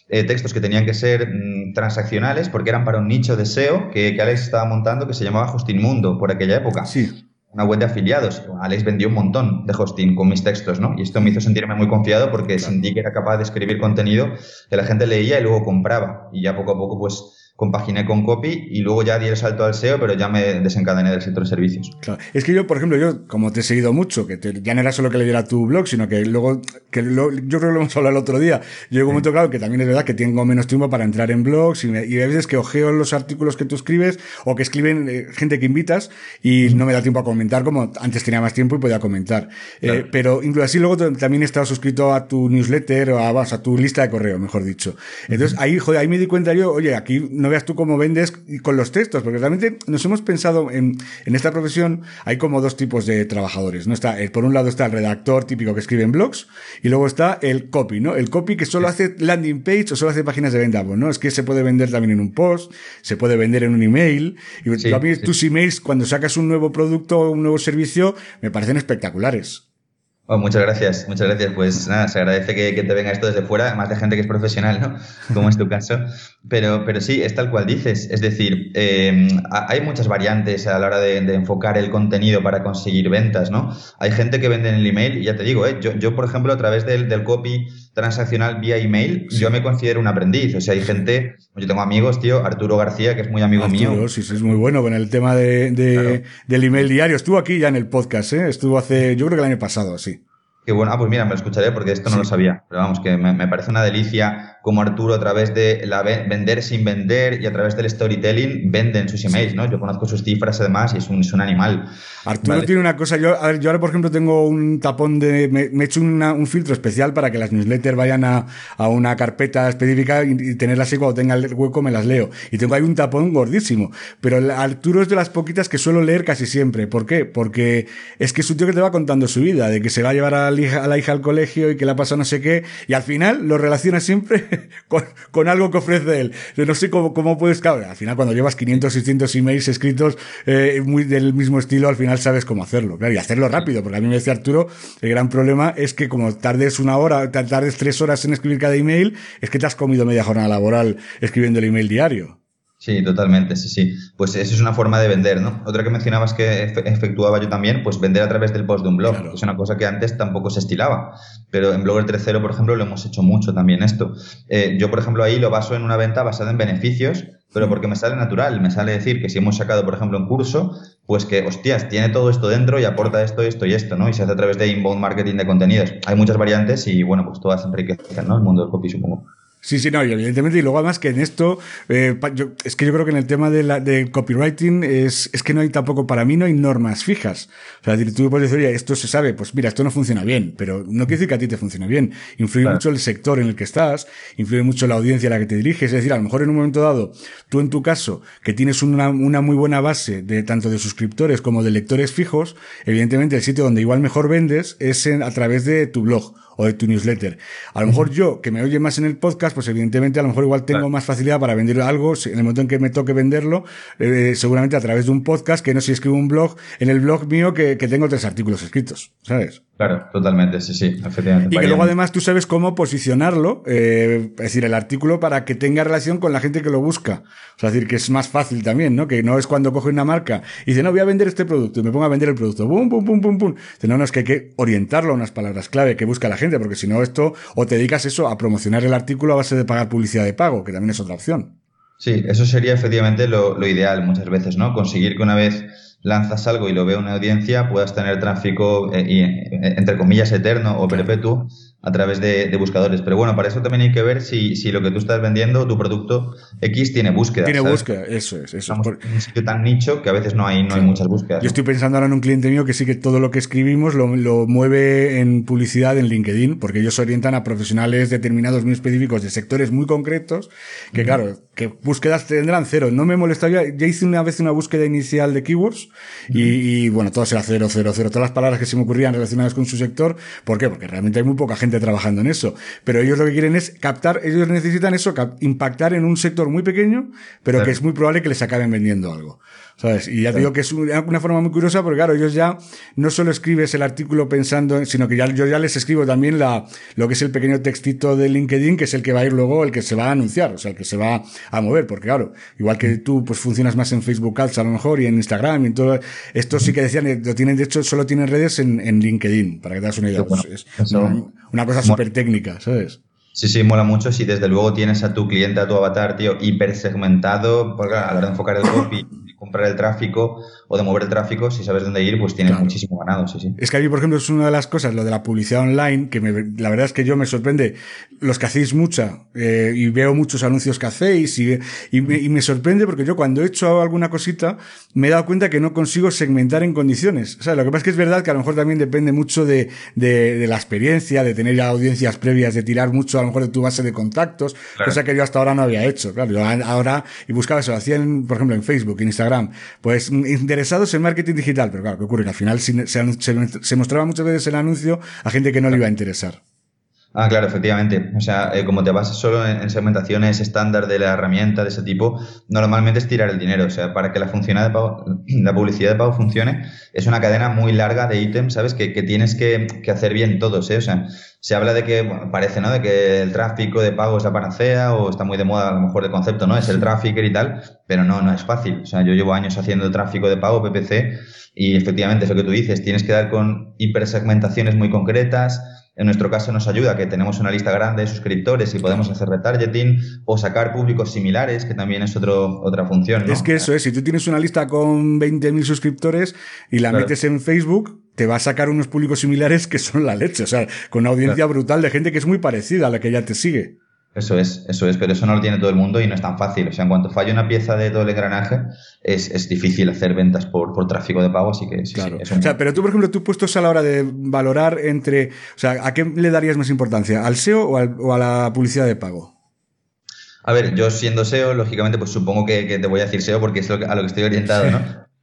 eh, textos que tenían que ser mmm, transaccionales porque eran para un nicho de SEO que, que, Alex estaba montando que se llamaba Hosting Mundo por aquella época. Sí. Una web de afiliados. Alex vendió un montón de hosting con mis textos, ¿no? Y esto me hizo sentirme muy confiado porque claro. sentí que era capaz de escribir contenido que la gente leía y luego compraba. Y ya poco a poco, pues, compaginé con copy y luego ya di el salto al SEO, pero ya me desencadené del sector de servicios. Claro. Es que yo, por ejemplo, yo, como te he seguido mucho, que te, ya no era solo que le diera tu blog, sino que luego, que lo, yo creo que lo hemos hablado el otro día, llegó un momento claro que también es verdad que tengo menos tiempo para entrar en blogs y, me, y a veces que ojeo los artículos que tú escribes o que escriben eh, gente que invitas y no me da tiempo a comentar como antes tenía más tiempo y podía comentar. Claro. Eh, pero incluso así luego también he estado suscrito a tu newsletter o a, a tu lista de correo, mejor dicho. Entonces ahí, joder, ahí me di cuenta yo, oye, aquí no veas tú cómo vendes con los textos, porque realmente nos hemos pensado en, en esta profesión, hay como dos tipos de trabajadores, ¿no? Está, eh, por un lado está el redactor típico que escribe en blogs, y luego está el copy, ¿no? El copy que solo hace landing page o solo hace páginas de venta, ¿no? Es que se puede vender también en un post, se puede vender en un email, y sí, sí. tus emails, cuando sacas un nuevo producto o un nuevo servicio, me parecen espectaculares. Muchas gracias, muchas gracias. Pues nada, se agradece que, te venga esto desde fuera, más de gente que es profesional, ¿no? Como es tu caso. Pero, pero sí, es tal cual dices. Es decir, eh, hay muchas variantes a la hora de, de, enfocar el contenido para conseguir ventas, ¿no? Hay gente que vende en el email, y ya te digo, ¿eh? yo, yo, por ejemplo, a través del, del copy transaccional vía email, sí. yo me considero un aprendiz. O sea, hay gente, yo tengo amigos, tío, Arturo García, que es muy amigo Arturo, mío. Sí, sí, es muy bueno con el tema de, de claro. del email diario. Estuvo aquí ya en el podcast, ¿eh? Estuvo hace, yo creo que el año pasado, sí. Qué bueno. Ah, pues mira, me lo escucharé porque esto no sí. lo sabía. Pero vamos, que me, me, parece una delicia como Arturo a través de la vender sin vender y a través del storytelling venden sus emails, sí. ¿no? Yo conozco sus cifras además y es un, es un animal. Arturo vale. tiene una cosa, yo, a ver, yo ahora por ejemplo tengo un tapón de, me, me he hecho una, un filtro especial para que las newsletters vayan a, a una carpeta específica y, y, tenerlas así cuando tenga el hueco me las leo. Y tengo ahí un tapón gordísimo. Pero Arturo es de las poquitas que suelo leer casi siempre. ¿Por qué? Porque es que es un tío que te va contando su vida, de que se va a llevar a la hija, a la hija al colegio y que le ha pasado no sé qué, y al final lo relaciona siempre con, con algo que ofrece él. No sé cómo, cómo puedes, claro, al final cuando llevas 500, 600 emails escritos eh, muy del mismo estilo, al final sabes cómo hacerlo, claro, y hacerlo rápido, porque a mí me decía Arturo, el gran problema es que como tardes una hora, tardes tres horas en escribir cada email, es que te has comido media jornada laboral escribiendo el email diario. Sí, totalmente, sí, sí. Pues eso es una forma de vender, ¿no? Otra que mencionabas que efectuaba yo también, pues vender a través del post de un blog, claro. que es una cosa que antes tampoco se estilaba. Pero en Blogger 3.0, por ejemplo, lo hemos hecho mucho también esto. Eh, yo, por ejemplo, ahí lo baso en una venta basada en beneficios, pero porque me sale natural. Me sale decir que si hemos sacado, por ejemplo, un curso, pues que, hostias, tiene todo esto dentro y aporta esto, esto y esto, ¿no? Y se hace a través de inbound marketing de contenidos. Hay muchas variantes y, bueno, pues todas enriquecen, ¿no? El mundo del copy, supongo. Sí, sí, no, y evidentemente, y luego además que en esto, eh, es que yo creo que en el tema de, la, de copywriting es, es que no hay tampoco, para mí no hay normas fijas. O sea, tú puedes decir, oye, esto se sabe, pues mira, esto no funciona bien, pero no quiere decir que a ti te funcione bien. Influye mucho el sector en el que estás, influye mucho la audiencia a la que te diriges, es decir, a lo mejor en un momento dado, tú en tu caso, que tienes una, una muy buena base de tanto de suscriptores como de lectores fijos, evidentemente el sitio donde igual mejor vendes es en, a través de tu blog o de tu newsletter. A lo mejor yo, que me oye más en el podcast, pues evidentemente a lo mejor igual tengo más facilidad para vender algo, en el momento en que me toque venderlo, eh, seguramente a través de un podcast, que no si escribo un blog, en el blog mío que, que tengo tres artículos escritos, ¿sabes? Claro, totalmente, sí, sí, efectivamente. Y que luego además tú sabes cómo posicionarlo, eh, es decir, el artículo para que tenga relación con la gente que lo busca. O sea, es decir, que es más fácil también, ¿no? Que no es cuando coge una marca y dice, no, voy a vender este producto y me pongo a vender el producto. Pum, pum, pum, pum, pum. Dice, no, no, es que hay que orientarlo a unas palabras clave que busca la gente, porque si no esto, o te dedicas eso a promocionar el artículo a base de pagar publicidad de pago, que también es otra opción. Sí, eso sería efectivamente lo, lo ideal muchas veces, ¿no? Conseguir que una vez lanzas algo y lo ve una audiencia, puedas tener tráfico, eh, y, eh, entre comillas, eterno o perpetuo a través de, buscadores. Pero bueno, para eso también hay que ver si, si, lo que tú estás vendiendo, tu producto X, tiene búsqueda. Tiene búsqueda, eso es. Eso es. un sitio tan nicho que a veces no hay, no hay muchas búsquedas. Yo estoy pensando ahora en un cliente mío que sí que todo lo que escribimos lo, lo, mueve en publicidad en LinkedIn, porque ellos orientan a profesionales determinados muy específicos de sectores muy concretos, que claro, que búsquedas tendrán cero. No me molestaría, ya hice una vez una búsqueda inicial de keywords y, y bueno, todo era cero, cero, cero. Todas las palabras que se me ocurrían relacionadas con su sector. ¿Por qué? Porque realmente hay muy poca gente trabajando en eso. Pero ellos lo que quieren es captar, ellos necesitan eso, impactar en un sector muy pequeño, pero que es muy probable que les acaben vendiendo algo. ¿Sabes? Y ya te digo que es una forma muy curiosa porque claro, ellos ya no solo escribes el artículo pensando, sino que ya, yo ya les escribo también la, lo que es el pequeño textito de LinkedIn, que es el que va a ir luego, el que se va a anunciar, o sea, el que se va a mover, porque claro, igual que tú pues funcionas más en Facebook Ads a lo mejor y en Instagram y en todo, esto sí que decían, lo tienen, de hecho, solo tienen redes en, en LinkedIn, para que te das una idea. Pues es una, cosa súper técnica, ¿sabes? Sí, sí, mola mucho. Si desde luego tienes a tu cliente, a tu avatar, tío, hiper segmentado, porque a la hora de enfocar el copy comprar el tráfico o de mover el tráfico, si sabes dónde ir, pues tienes muchísimo ganado. Sí, sí. Es que a mí, por ejemplo, es una de las cosas, lo de la publicidad online, que la verdad es que yo me sorprende, los que hacéis mucha, eh, y veo muchos anuncios que hacéis, y, y, me, sorprende porque yo cuando he hecho alguna cosita, me he dado cuenta que no consigo segmentar en condiciones. O sea, lo que pasa es que es verdad que a lo mejor también depende mucho de, de, de la experiencia, de tener ya audiencias previas, de tirar mucho a lo mejor de tu base de contactos, cosa que yo hasta ahora no había hecho. Claro, yo ahora, y buscaba eso, lo hacía en, por ejemplo, en Facebook, en Instagram, pues interesados en marketing digital, pero claro, ¿qué ocurre? Que al final se, mostraba muchas veces el anuncio a gente que no le iba a interesar. Ah, claro, efectivamente. O sea, eh, como te basas solo en, segmentaciones estándar de la herramienta de ese tipo, normalmente es tirar el dinero. O sea, para que la, de la publicidad de pago funcione, es una cadena muy larga de ítems, ¿sabes? Que, tienes que, hacer bien todos, ¿eh? O sea, se habla de que, parece, ¿no? De que el tráfico de pago es la panacea o está muy de moda a lo mejor el concepto, ¿no? Es el tráfico y tal, pero no, no es fácil. O sea, yo llevo años haciendo tráfico de pago, PPC, y efectivamente es lo que tú dices, tienes que dar con hipersegmentaciones muy concretas, en nuestro caso nos ayuda que tenemos una lista grande de suscriptores y podemos hacer retargeting o sacar públicos similares, que también es otro, otra función. Es que eso es, si tú tienes una lista con 20.000 suscriptores y la metes en Facebook, te va a sacar unos públicos similares que son la leche, o sea, con una audiencia brutal de gente que es muy parecida a la que ya te sigue. Eso es, eso es, pero eso no lo tiene todo el mundo y no es tan fácil. O sea, en cuanto falla una pieza de todo el engranaje, es, es difícil hacer ventas por, por, tráfico de pago, así que sí, claro. o sea, pero tú, por ejemplo, tú puestos a la hora de valorar entre, o sea, ¿a qué le darías más importancia? ¿Al SEO o, o a la publicidad de pago? A ver, yo siendo SEO, lógicamente, pues supongo que, que te voy a decir SEO porque es lo a lo que estoy orientado, ¿no?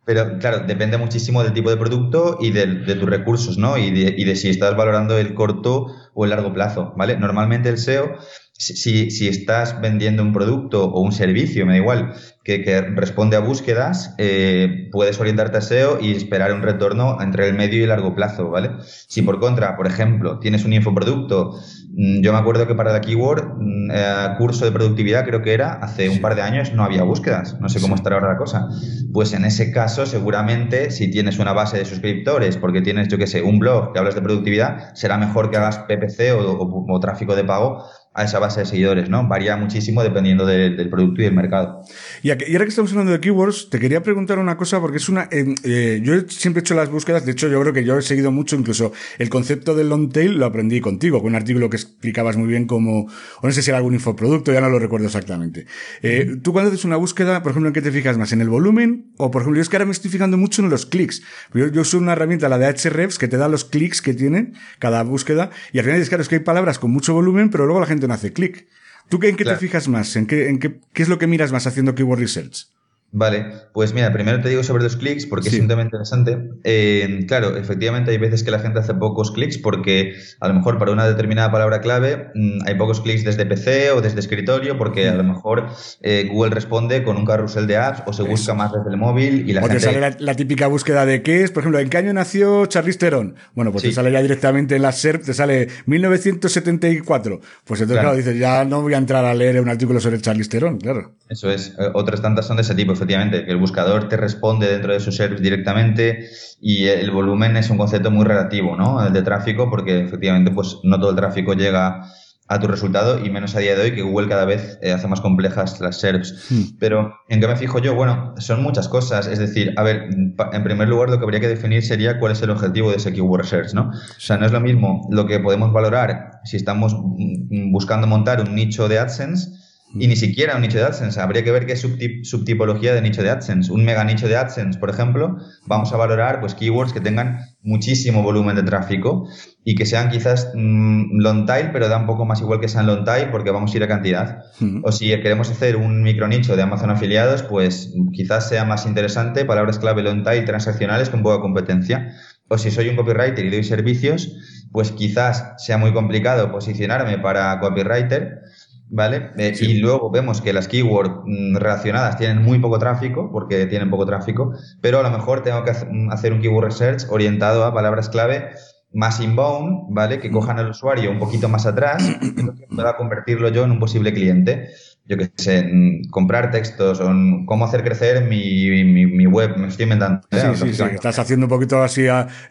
Pero claro, depende muchísimo del tipo de producto y de, de tus recursos, ¿no? Y de, y de, si estás valorando el corto o el largo plazo, ¿vale? Normalmente el SEO si, si, estás vendiendo un producto o un servicio, me da igual, que, que responde a búsquedas, eh, puedes orientarte a SEO y esperar un retorno entre el medio y largo plazo, ¿vale? Si por contra, por ejemplo, tienes un infoproducto, mm, yo me acuerdo que para la keyword, mm, eh, curso de productividad creo que era, hace un par de años no había búsquedas, no sé cómo estará ahora la cosa. Pues en ese caso, seguramente, si tienes una base de suscriptores, porque tienes, yo qué sé, un blog que hablas de productividad, será mejor que hagas PPC o, o tráfico de pago a esa base de seguidores, ¿no? Varía muchísimo dependiendo del producto y del mercado. Y, ahora que estamos hablando de keywords, te quería preguntar una cosa porque es una... Eh, yo siempre he hecho las búsquedas, de hecho yo creo que yo he seguido mucho, incluso el concepto del long tail lo aprendí contigo, con un artículo que explicabas muy bien como, o no sé si era algún infoproducto, ya no lo recuerdo exactamente. Eh, Tú cuando haces una búsqueda, por ejemplo, ¿en qué te fijas más? ¿En el volumen? O por ejemplo, yo es que ahora me estoy fijando mucho en los clics. Yo, yo uso una herramienta, la de Ahrefs, que te da los clics que tiene cada búsqueda y al final es claro, es que hay palabras con mucho volumen, pero luego la gente no hace clic. ¿Tú en qué te fijas más? ¿En qué, en qué, qué es lo que miras más haciendo keyword research? Vale, pues mira, primero te digo sobre los clics porque es un tema interesante. Eh, claro, efectivamente hay veces que la gente hace pocos clics porque a lo mejor para una determinada palabra clave mm, hay pocos clics desde PC o desde escritorio porque a lo mejor eh, Google responde con un carrusel de apps o se busca más desde el móvil y la o gente... te sale la, típica búsqueda de qué es, por ejemplo, ¿en qué año nació Charlize Theron? Bueno, pues te sale ya directamente en la SERP, te sale 1974. Pues entonces, claro. dices, ya no voy a entrar a leer un artículo sobre Charlize Theron, claro. Eso es. Eh, otras tantas son de ese tipo efectivamente, que el buscador te responde dentro de su service directamente y el volumen es un concepto muy relativo, ¿no? El de tráfico, porque efectivamente pues no todo el tráfico llega a tu resultado y menos a día de hoy que Google cada vez eh, hace más complejas las SERPs. Hmm. Pero ¿en qué me fijo yo? Bueno, son muchas cosas. Es decir, a ver, en primer lugar lo que habría que definir sería cuál es el objetivo de ese keyword research, ¿no? O sea, no es lo mismo lo que podemos valorar si estamos mm, buscando montar un nicho de AdSense y ni siquiera un nicho de AdSense. Habría que ver qué subtipología de nicho de AdSense. Un mega nicho de AdSense, por ejemplo, vamos a valorar pues keywords que tengan muchísimo volumen de tráfico y que sean quizás mm, long tail, pero da un poco más igual que sean long tail porque vamos a ir a cantidad. O si queremos hacer un micro nicho de Amazon afiliados, pues quizás sea más interesante palabras clave long tail transaccionales con poca competencia. O si soy un copywriter y doy servicios, pues quizás sea muy complicado posicionarme para copywriter ¿vale? Eh, y luego vemos que las keywords mm, relacionadas tienen muy poco tráfico, porque tienen poco tráfico, pero a lo mejor tengo que mm, hacer un keyword research orientado a palabras clave más inbound, ¿vale? Que cojan al usuario un poquito más atrás y pueda convertirlo yo en un posible cliente. Yo que sé, comprar textos o cómo hacer crecer mi, mi, web, me estoy inventando. ¿eh? Sí, sí, sí, estás haciendo un poquito así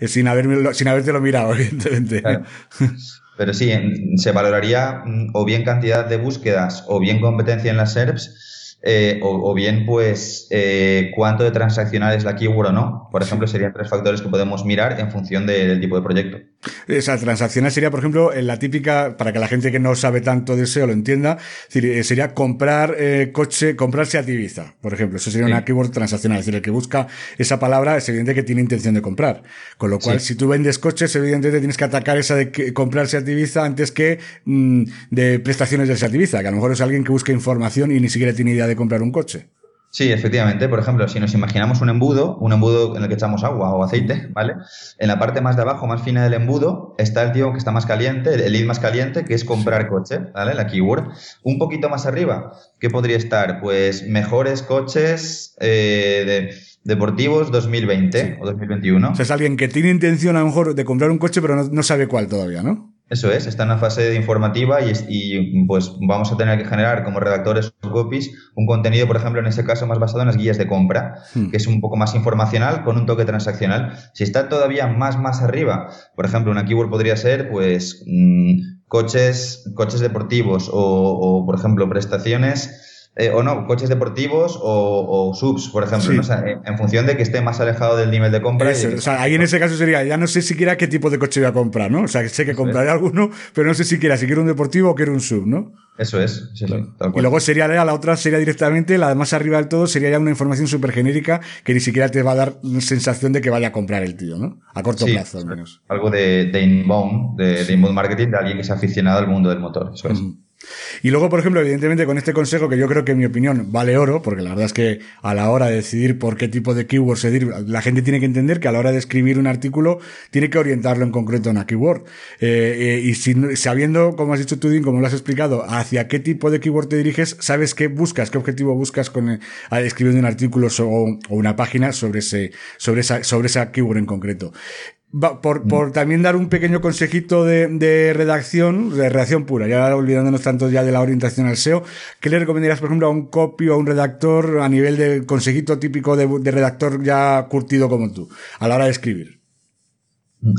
sin, haber, sin habértelo mirado, evidentemente. Pero sí, se valoraría mm, o bien cantidad de búsquedas o bien competencia en las SERPs eh, o, bien, pues, eh, cuánto de transaccional es la keyword o no. Por ejemplo, serían tres factores que podemos mirar en función del tipo de proyecto. Esa transaccional sería, por ejemplo, en la típica, para que la gente que no sabe tanto de SEO lo entienda, eh, sería comprar coche, comprarse a Ibiza, por ejemplo. Eso sería una keyword transaccional. Es decir, el que busca esa palabra es evidente que tiene intención de comprar. Con lo cual, si tú vendes coches, evidentemente tienes que atacar esa de comprarse a Ibiza antes que mm, de prestaciones de Seat Ibiza, que a lo mejor es alguien que busca información y ni siquiera tiene idea de comprar un coche. Sí, efectivamente. Por ejemplo, si nos imaginamos un embudo, un embudo en el que echamos agua o aceite, ¿vale? En la parte más de abajo, más fina del embudo, está el tío que está más caliente, el lead más caliente, que es comprar coche, ¿vale? La keyword. Un poquito más arriba, ¿qué podría estar? Pues mejores coches eh, de deportivos 2020 o 2021. O sea, es alguien que tiene intención a lo mejor de comprar un coche, pero no sabe cuál todavía, ¿no? Eso es, está en la fase de informativa y, y, pues vamos a tener que generar como redactores o copies un contenido, por ejemplo, en ese caso más basado en las guías de compra, hmm. que es un poco más informacional con un toque transaccional. Si está todavía más, más arriba, por ejemplo, una keyword podría ser, pues, mm, coches, coches deportivos o, o, por ejemplo, prestaciones eh, o no, coches deportivos o, subs, por ejemplo, en, función de que esté más alejado del nivel de compra. o sea, ahí en ese caso sería, ya no sé siquiera qué tipo de coche voy a comprar, ¿no? O sea, sé que compraré alguno, pero no sé siquiera si quiero un deportivo o quiero un sub, ¿no? Eso es. y luego sería la otra sería directamente, la de más arriba del todo, sería ya una información súper genérica que ni siquiera te va a dar sensación de que vaya a comprar el tío, ¿no? A corto plazo, al menos. Algo de, de inbound, de, inbound marketing, de alguien que ha aficionado al mundo del motor. Eso es. Y luego, por ejemplo, evidentemente con este consejo, que yo creo que en mi opinión vale oro, porque la verdad es que a la hora de decidir por qué tipo de keyword seguir, la gente tiene que entender que a la hora de escribir un artículo tiene que orientarlo en concreto a una keyword. Eh, eh, y si, sabiendo, como has dicho tú, como lo has explicado, hacia qué tipo de keyword te diriges, sabes qué buscas, qué objetivo buscas con eh, escribiendo un artículo o, una página sobre ese, sobre esa, sobre esa keyword en concreto. Por, por, también dar un pequeño consejito de, de, redacción, de redacción pura, ya olvidándonos tanto ya de la orientación al SEO, ¿qué le recomendarías, por ejemplo, a un copy o a un redactor a nivel de consejito típico de, de redactor ya curtido como tú, a la hora de escribir?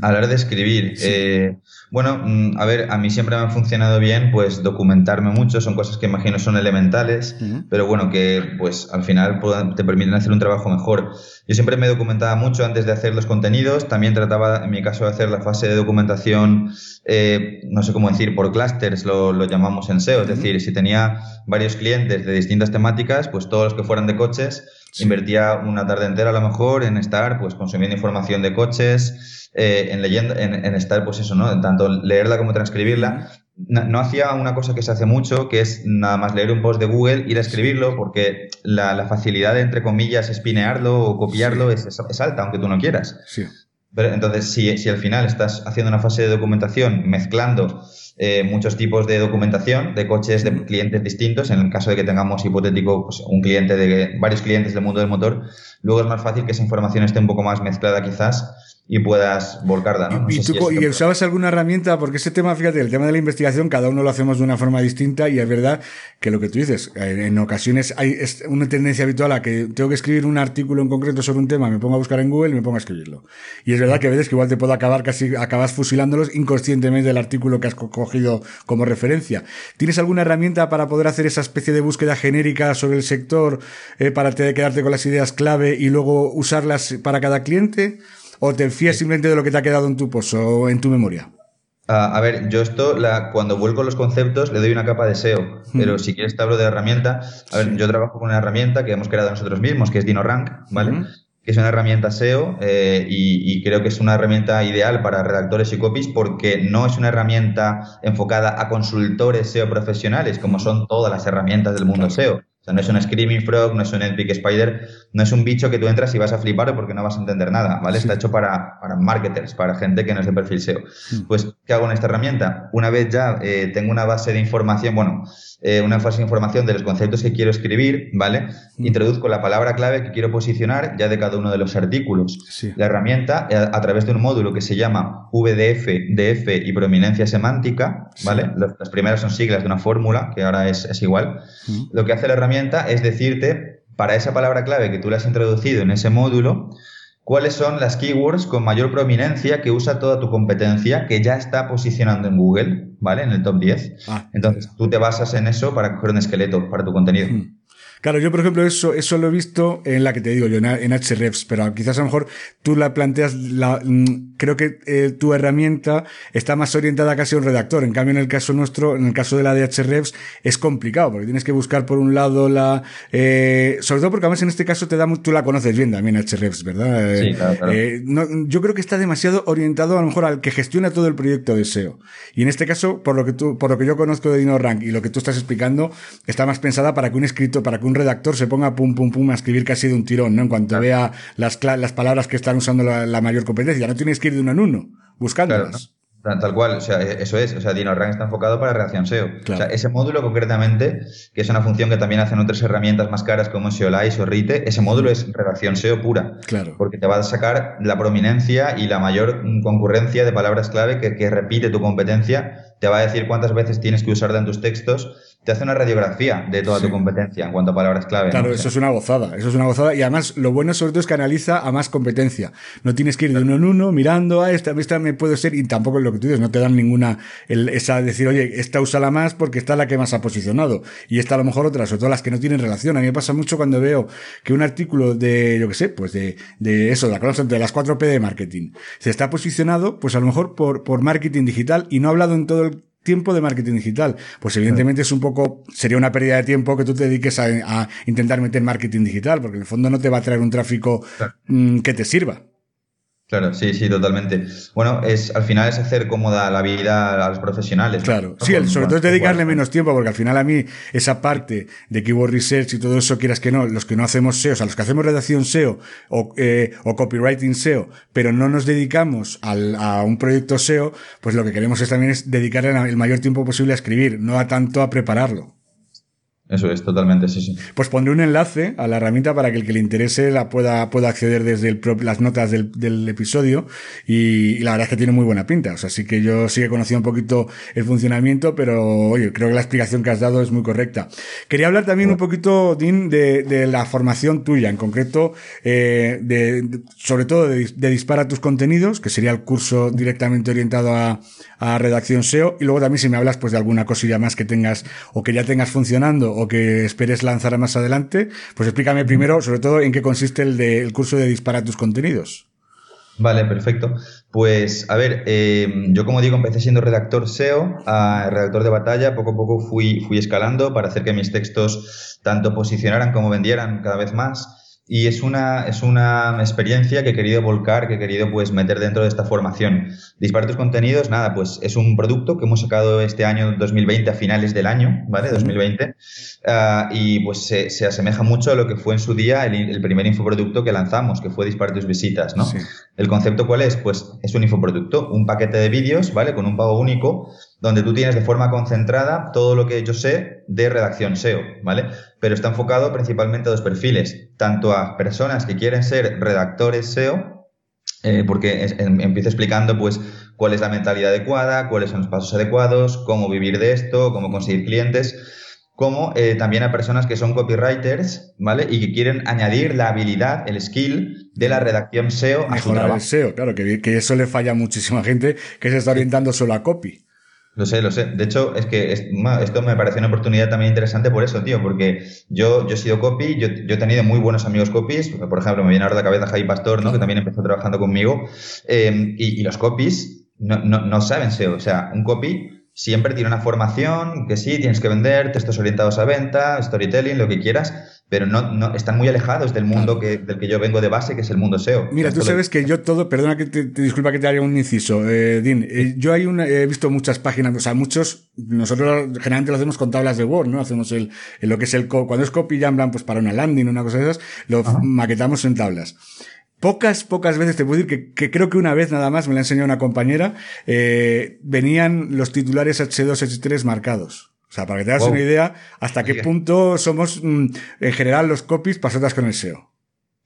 A la hora de escribir, eh, bueno, mm, a ver, a mí siempre me ha funcionado bien, pues documentarme mucho, son cosas que imagino son elementales, pero bueno, que pues al final te permiten hacer un trabajo mejor. Yo siempre me documentaba mucho antes de hacer los contenidos, también trataba, en mi caso, de hacer la fase de documentación, eh, no sé cómo decir, por clusters, lo, lo llamamos en SEO, es decir, si tenía varios clientes de distintas temáticas, pues todos los que fueran de coches, invertía una tarde entera a lo mejor en estar pues consumiendo información de coches, eh, en leyendo, en, estar, pues eso, ¿no? Tanto leerla como transcribirla. No, hacía una cosa que se hace mucho, que es nada más leer un post de Google, ir a escribirlo, porque la, facilidad de, entre comillas, espinearlo o copiarlo es, es, alta, aunque tú no quieras. Sí. Pero entonces, si, si al final estás haciendo una fase de documentación mezclando eh, muchos tipos de documentación de coches de clientes distintos, en el caso de que tengamos hipotético pues, un cliente de varios clientes del mundo del motor, luego es más fácil que esa información esté un poco más mezclada quizás y puedas volcarla. ¿no? ¿Y, ¿Y, usabas alguna herramienta? Porque ese tema, fíjate, el tema de la investigación, cada uno lo hacemos de una forma distinta y es verdad que lo que tú dices, en ocasiones hay una tendencia habitual a que tengo que escribir un artículo en concreto sobre un tema, me pongo a buscar en Google y me pongo a escribirlo. Y es verdad que a veces que igual te puedo acabar casi, acabas fusilándolos inconscientemente del artículo que has cogido como referencia. ¿Tienes alguna herramienta para poder hacer esa especie de búsqueda genérica sobre el sector, eh, para te, quedarte con las ideas clave y luego usarlas para cada cliente? ¿O te fías simplemente de lo que te ha quedado en tu pozo o en tu memoria? a ver, yo esto, la, cuando vuelco los conceptos, le doy una capa de SEO, pero si quieres te hablo de herramienta. A ver, yo trabajo con una herramienta que hemos creado nosotros mismos, que es DinoRank, ¿vale? Que es una herramienta SEO eh, y, y, creo que es una herramienta ideal para redactores y copies porque no es una herramienta enfocada a consultores SEO profesionales, como son todas las herramientas del mundo SEO. O sea, no es un Screaming Frog, no es un Epic Spider, no es un bicho que tú entras y vas a flipar porque no vas a entender nada, ¿vale? Está hecho para, para marketers, para gente que no es de perfil SEO. Pues, ¿qué hago en esta herramienta? Una vez ya eh, tengo una base de información, bueno, eh, una fase de información de los conceptos que quiero escribir, ¿vale? Mm. Introduzco la palabra clave que quiero posicionar ya de cada uno de los artículos. La herramienta, eh, a, través de un módulo que se llama VDF, DF y prominencia semántica, ¿vale? Las, primeras son siglas de una fórmula, que ahora es, es igual. Mm. Lo que hace la herramienta es decirte, para esa palabra clave que tú le has introducido en ese módulo, cuáles son las keywords con mayor prominencia que usa toda tu competencia que ya está posicionando en Google, ¿vale? En el top 10. Ah. Entonces, tú te basas en eso para coger un esqueleto para tu contenido. Claro, yo por ejemplo eso, eso lo he visto en la que te digo yo, en, en HREFs, pero quizás a lo mejor tú la planteas, la, mm, creo que eh, tu herramienta está más orientada casi a un redactor. En cambio, en el caso nuestro, en el caso de la de HREFs, es complicado, porque tienes que buscar por un lado la, eh, sobre todo porque además en este caso te da, tú la conoces bien también HREFs, ¿verdad? Sí, claro, claro. Eh, no, yo creo que está demasiado orientado a lo mejor al que gestiona todo el proyecto de SEO. Y en este caso, por lo que tú, por lo que yo conozco de DinoRank y lo que tú estás explicando, está más pensada para que un escrito, para que un redactor se ponga pum pum pum a escribir casi de un tirón, ¿no? En cuanto vea las, las palabras que están usando la, mayor competencia. No tienes que ir de uno en uno, buscándolas. Tal cual, o sea, e-, eso es, o sea, DinoRank está enfocado para reacción SEO. O sea, ese módulo concretamente, que es una función que también hacen otras herramientas más caras como SEOLize o Rite, ese módulo es redacción SEO pura. Claro. Porque te va a sacar la prominencia y la mayor concurrencia de palabras clave que, que repite tu competencia, te va a decir cuántas veces tienes que usarla en tus textos te hace una radiografía de toda tu competencia en cuanto a palabras clave. Claro, eso es una gozada, eso es una gozada. Y además, lo bueno sobre todo es que analiza a más competencia. No tienes que ir de uno en uno mirando, a ah, esta, esta me puede ser, y tampoco es lo que tú dices, no te dan ninguna, el, esa decir, oye, esta la más porque está la que más ha posicionado. Y esta a lo mejor otra, sobre todo las que no tienen relación. A mí me pasa mucho cuando veo que un artículo de, yo qué sé, pues de, de eso, de la de las 4P de marketing, se está posicionado, pues a lo mejor por, por marketing digital y no ha hablado en todo el tiempo de marketing digital. Pues evidentemente es un poco, sería una pérdida de tiempo que tú te dediques a, intentar meter marketing digital, porque en el fondo no te va a traer un tráfico mm, que te sirva. Claro, sí, sí, totalmente. Bueno, es al final es hacer cómoda la vida a los profesionales. Claro, sí, sobre todo es dedicarle menos tiempo, porque al final a mí esa parte de keyword research y todo eso, quieras que no, los que no hacemos SEO, o sea, los que hacemos redacción SEO o, eh, o copywriting SEO, pero no nos dedicamos al, a un proyecto SEO, pues lo que queremos es también es dedicarle el mayor tiempo posible a escribir, no a tanto a prepararlo. Eso es, totalmente, sí, sí. Pues pondré un enlace a la herramienta para que el que le interese la pueda, pueda acceder desde las notas del, episodio y, la verdad es que tiene muy buena pinta. O sea, sí que yo sí he conocido un poquito el funcionamiento, pero oye, creo que la explicación que has dado es muy correcta. Quería hablar también un poquito, Dean, de, la formación tuya, en concreto, eh, de, sobre todo de, de Dispara tus contenidos, que sería el curso directamente orientado a, a redacción SEO, y luego también si me hablas pues de alguna cosilla más que tengas o que ya tengas funcionando o que esperes lanzar más adelante, pues explícame primero, sobre todo, en qué consiste el, de, el curso de Dispara tus contenidos. Vale, perfecto. Pues a ver, eh, yo como digo, empecé siendo redactor SEO, a redactor de batalla, poco a poco fui, fui escalando para hacer que mis textos tanto posicionaran como vendieran cada vez más. Y es una, es una experiencia que he querido volcar, que he querido pues meter dentro de esta formación. Dispara tus contenidos, nada, pues es un producto que hemos sacado este año 2020 a finales del año, ¿vale? 2020. Ah, y pues se, se, asemeja mucho a lo que fue en su día el, el primer infoproducto que lanzamos, que fue Dispara tus visitas, ¿no? ¿El concepto cuál es? Pues es un infoproducto, un paquete de vídeos, ¿vale? Con un pago único donde tú tienes de forma concentrada todo lo que yo sé de redacción SEO, ¿vale? Pero está enfocado principalmente a dos perfiles, tanto a personas que quieren ser redactores SEO, eh, porque em, empiezo explicando pues cuál es la mentalidad adecuada, cuáles son los pasos adecuados, cómo vivir de esto, cómo conseguir clientes, como eh, también a personas que son copywriters, ¿vale? Y que quieren añadir la habilidad, el skill de la redacción SEO a su trabajo. el SEO, claro, que, que eso le falla a muchísima gente que se está orientando solo a copy. Lo sé, lo sé. De hecho, es que esto me parece una oportunidad también interesante por eso, tío, porque yo, yo he sido copy, yo, he tenido muy buenos amigos copies, por ejemplo, me viene ahora a la cabeza Javi Pastor, ¿no? Que también empezó trabajando conmigo, eh, y, los copies no, no, no saben SEO, o sea, un copy siempre tiene una formación que sí, tienes que vender, textos orientados a venta, storytelling, lo que quieras, pero no, no están muy alejados del mundo que, del que yo vengo de base, que es el mundo SEO. Mira, tú sabes que yo todo, perdona que te, disculpa que te haga un inciso, eh, Dean, eh, yo hay una, he visto muchas páginas, o sea, muchos, nosotros generalmente lo hacemos con tablas de Word, ¿no? Hacemos el, lo que es el, cuando es copy Jamban, pues para una landing, una cosa de esas, lo maquetamos en tablas. Pocas, pocas veces te puedo decir que, creo que una vez nada más me la enseñó una compañera, eh, venían los titulares H2, H3 marcados. O sea, para que te hagas una idea hasta qué punto somos, mm, en general, los copies pasotas con el SEO.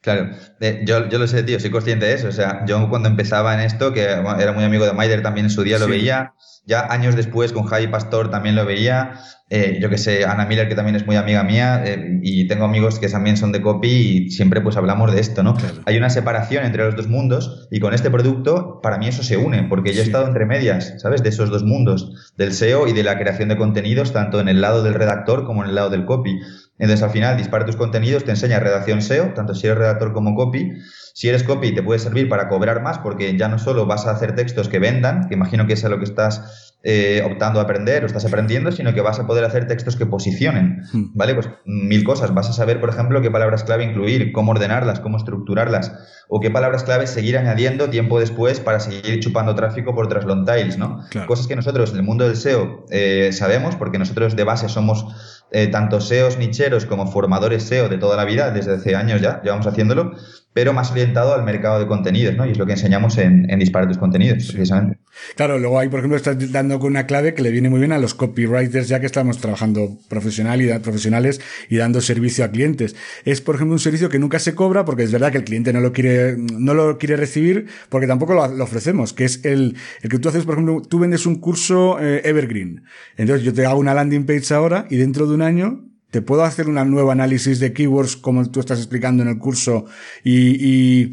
Claro, eh, yo, yo lo sé, tío, soy consciente de eso. O sea, yo cuando empezaba en esto, que era muy amigo de Maider, también en su día lo veía. Ya años después con Javi Pastor también lo veía. Eh, yo que sé, Ana Miller, que también es muy amiga mía, eh, y tengo amigos que también son de copy y siempre pues hablamos de esto, ¿no? Hay una separación entre los dos mundos y con este producto, para mí eso se une, porque yo he estado entre medias, ¿sabes? De esos dos mundos, del SEO y de la creación de contenidos, tanto en el lado del redactor como en el lado del copy. Entonces, al final, dispara tus contenidos, te enseña redacción SEO, tanto si eres redactor como copy. Si eres copy, te puede servir para cobrar más, porque ya no solo vas a hacer textos que vendan, que imagino que es a lo que estás eh, optando a aprender o estás aprendiendo, sino que vas a poder hacer textos que posicionen, hmm. ¿vale? Pues mil cosas. Vas a saber, por ejemplo, qué palabras clave incluir, cómo ordenarlas, cómo estructurarlas, o qué palabras clave seguir añadiendo tiempo después para seguir chupando tráfico por otras long tails, ¿no? Cosas que nosotros en el mundo del SEO eh, sabemos, porque nosotros de base somos eh, tanto SEOs nicheros como formadores SEO de toda la vida, desde hace años ya, llevamos haciéndolo, pero más orientado al mercado de contenidos, ¿no? Y es lo que enseñamos en, en Dispara tus contenidos, precisamente. Claro, luego ahí, por ejemplo, estás dando con una clave que le viene muy bien a los copywriters, ya que estamos trabajando profesional y profesionales y dando servicio a clientes. Es, por ejemplo, un servicio que nunca se cobra porque es verdad que el cliente no lo quiere, no lo quiere recibir porque tampoco lo, ofrecemos, que es el, el que tú haces, por ejemplo, tú vendes un curso eh, Evergreen. Entonces yo te hago una landing page ahora y dentro de un año te puedo hacer un nuevo análisis de keywords como tú estás explicando en el curso y,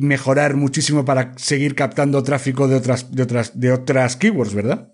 mejorar muchísimo para seguir captando tráfico de otras, de otras, de otras keywords, ¿verdad?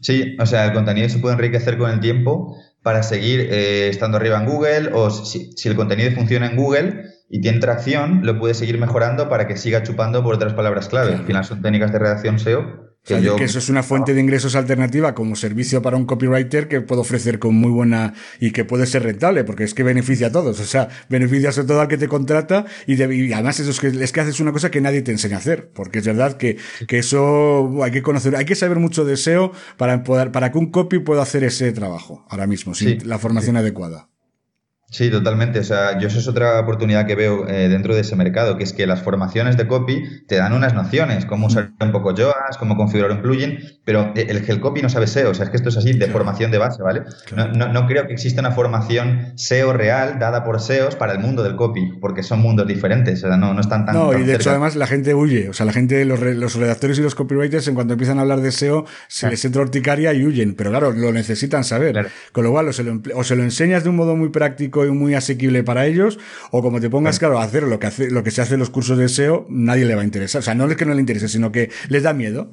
Sí, o sea, el contenido se puede enriquecer con el tiempo para seguir eh, estando arriba en Google o si, el contenido funciona en Google y tiene tracción, lo puedes seguir mejorando para que siga chupando por otras palabras clave. Al final son técnicas de redacción SEO que, eso es una fuente de ingresos alternativa como servicio para un copywriter que puedo ofrecer con muy buena y que puede ser rentable, porque es que beneficia a todos. O sea, beneficia sobre todo al que te contrata y, además eso es que, es que haces una cosa que nadie te enseña a hacer, porque es verdad que, que eso hay que conocer, hay que saber mucho de SEO para poder, para que un copy pueda hacer ese trabajo ahora mismo, sin la formación adecuada. Sí, totalmente. O sea, yo eso es otra oportunidad que veo eh, dentro de ese mercado, que es que las formaciones de copy te dan unas nociones, cómo usar un poco Yoast, cómo configurar un plugin, pero el que el copy no sabe SEO, o sea, es que esto es así, de formación de base, ¿vale? No, no, creo que exista una formación SEO real dada por SEOs para el mundo del copy, porque son mundos diferentes, o sea, no, no están tan... No, y de hecho además la gente huye, o sea, la gente, los, los redactores y los copywriters, en cuanto empiezan a hablar de SEO, se les entra horticaria y huyen, pero claro, lo necesitan saber. Con lo cual, o se lo, o se lo enseñas de un modo muy práctico y muy asequible para ellos, o como te pongas, claro, a hacer lo que, hace, lo que se hace en los cursos de SEO, nadie le va a interesar. O sea, no es que no le interese, sino que les da miedo.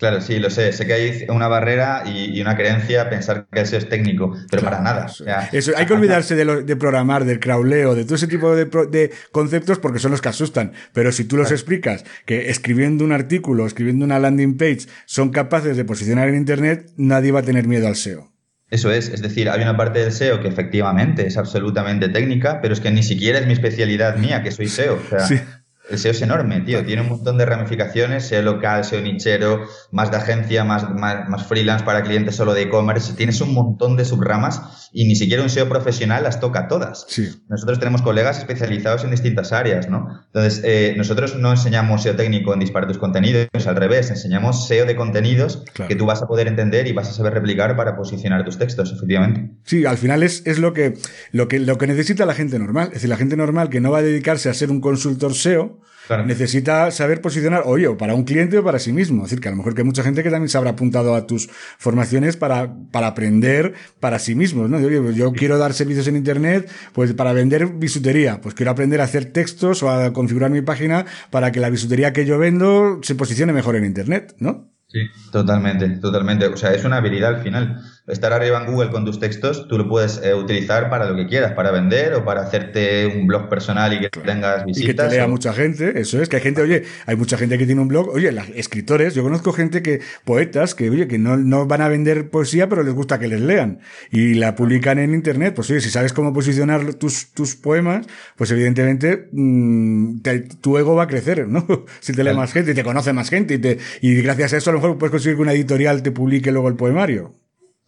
Claro, sí, lo sé. Sé que hay una barrera y, una creencia pensar que eso es técnico, pero para nada. Eso, hay que olvidarse de, de, programar, del crawleo, de todo ese tipo de, conceptos porque son los que asustan. Pero si tú los explicas que escribiendo un artículo, escribiendo una landing page, son capaces de posicionar en Internet, nadie va a tener miedo al SEO. Eso es, es decir, hay una parte del SEO que efectivamente es absolutamente técnica, pero es que ni siquiera es mi especialidad mía, que soy SEO. O sea, el SEO es enorme, tío. Tiene un montón de ramificaciones, SEO local, SEO nichero, más de agencia, más, más, freelance para clientes solo de e-commerce. Tienes un montón de subramas y ni siquiera un SEO profesional las toca todas. Sí. Nosotros tenemos colegas especializados en distintas áreas, ¿no? Entonces, eh, nosotros no enseñamos SEO técnico en disparar tus contenidos, al revés, enseñamos SEO de contenidos que tú vas a poder entender y vas a saber replicar para posicionar tus textos, efectivamente. Sí, al final es, es lo, que, lo, que, lo que necesita la gente normal. Es decir, la gente normal que no va a dedicarse a ser un consultor SEO, Necesita saber posicionar, oye, o para un cliente o para sí mismo. Es decir, que a lo mejor que hay mucha gente que también se habrá apuntado a tus formaciones para, para aprender para sí mismos, ¿no? Yo, pues yo quiero dar servicios en Internet, pues para vender bisutería, pues quiero aprender a hacer textos o a configurar mi página para que la bisutería que yo vendo se posicione mejor en Internet, ¿no? Sí, totalmente, totalmente. O sea, es una habilidad al final. Estar arriba en Google con tus textos, tú lo puedes eh, utilizar para lo que quieras, para vender o para hacerte un blog personal y que tengas visitas. Y que te lea mucha gente, eso es, que hay gente, oye, hay mucha gente que tiene un blog, oye, las escritores, yo conozco gente que, poetas, que, oye, que no, no van a vender poesía, pero les gusta que les lean y la publican en internet. Pues oye, si sabes cómo posicionar tus, tus poemas, pues evidentemente mm, tu ego va a crecer, ¿no? si te lee más gente y te conoce más gente y, te, y gracias a eso mejor puedes conseguir que una editorial te publique luego el poemario.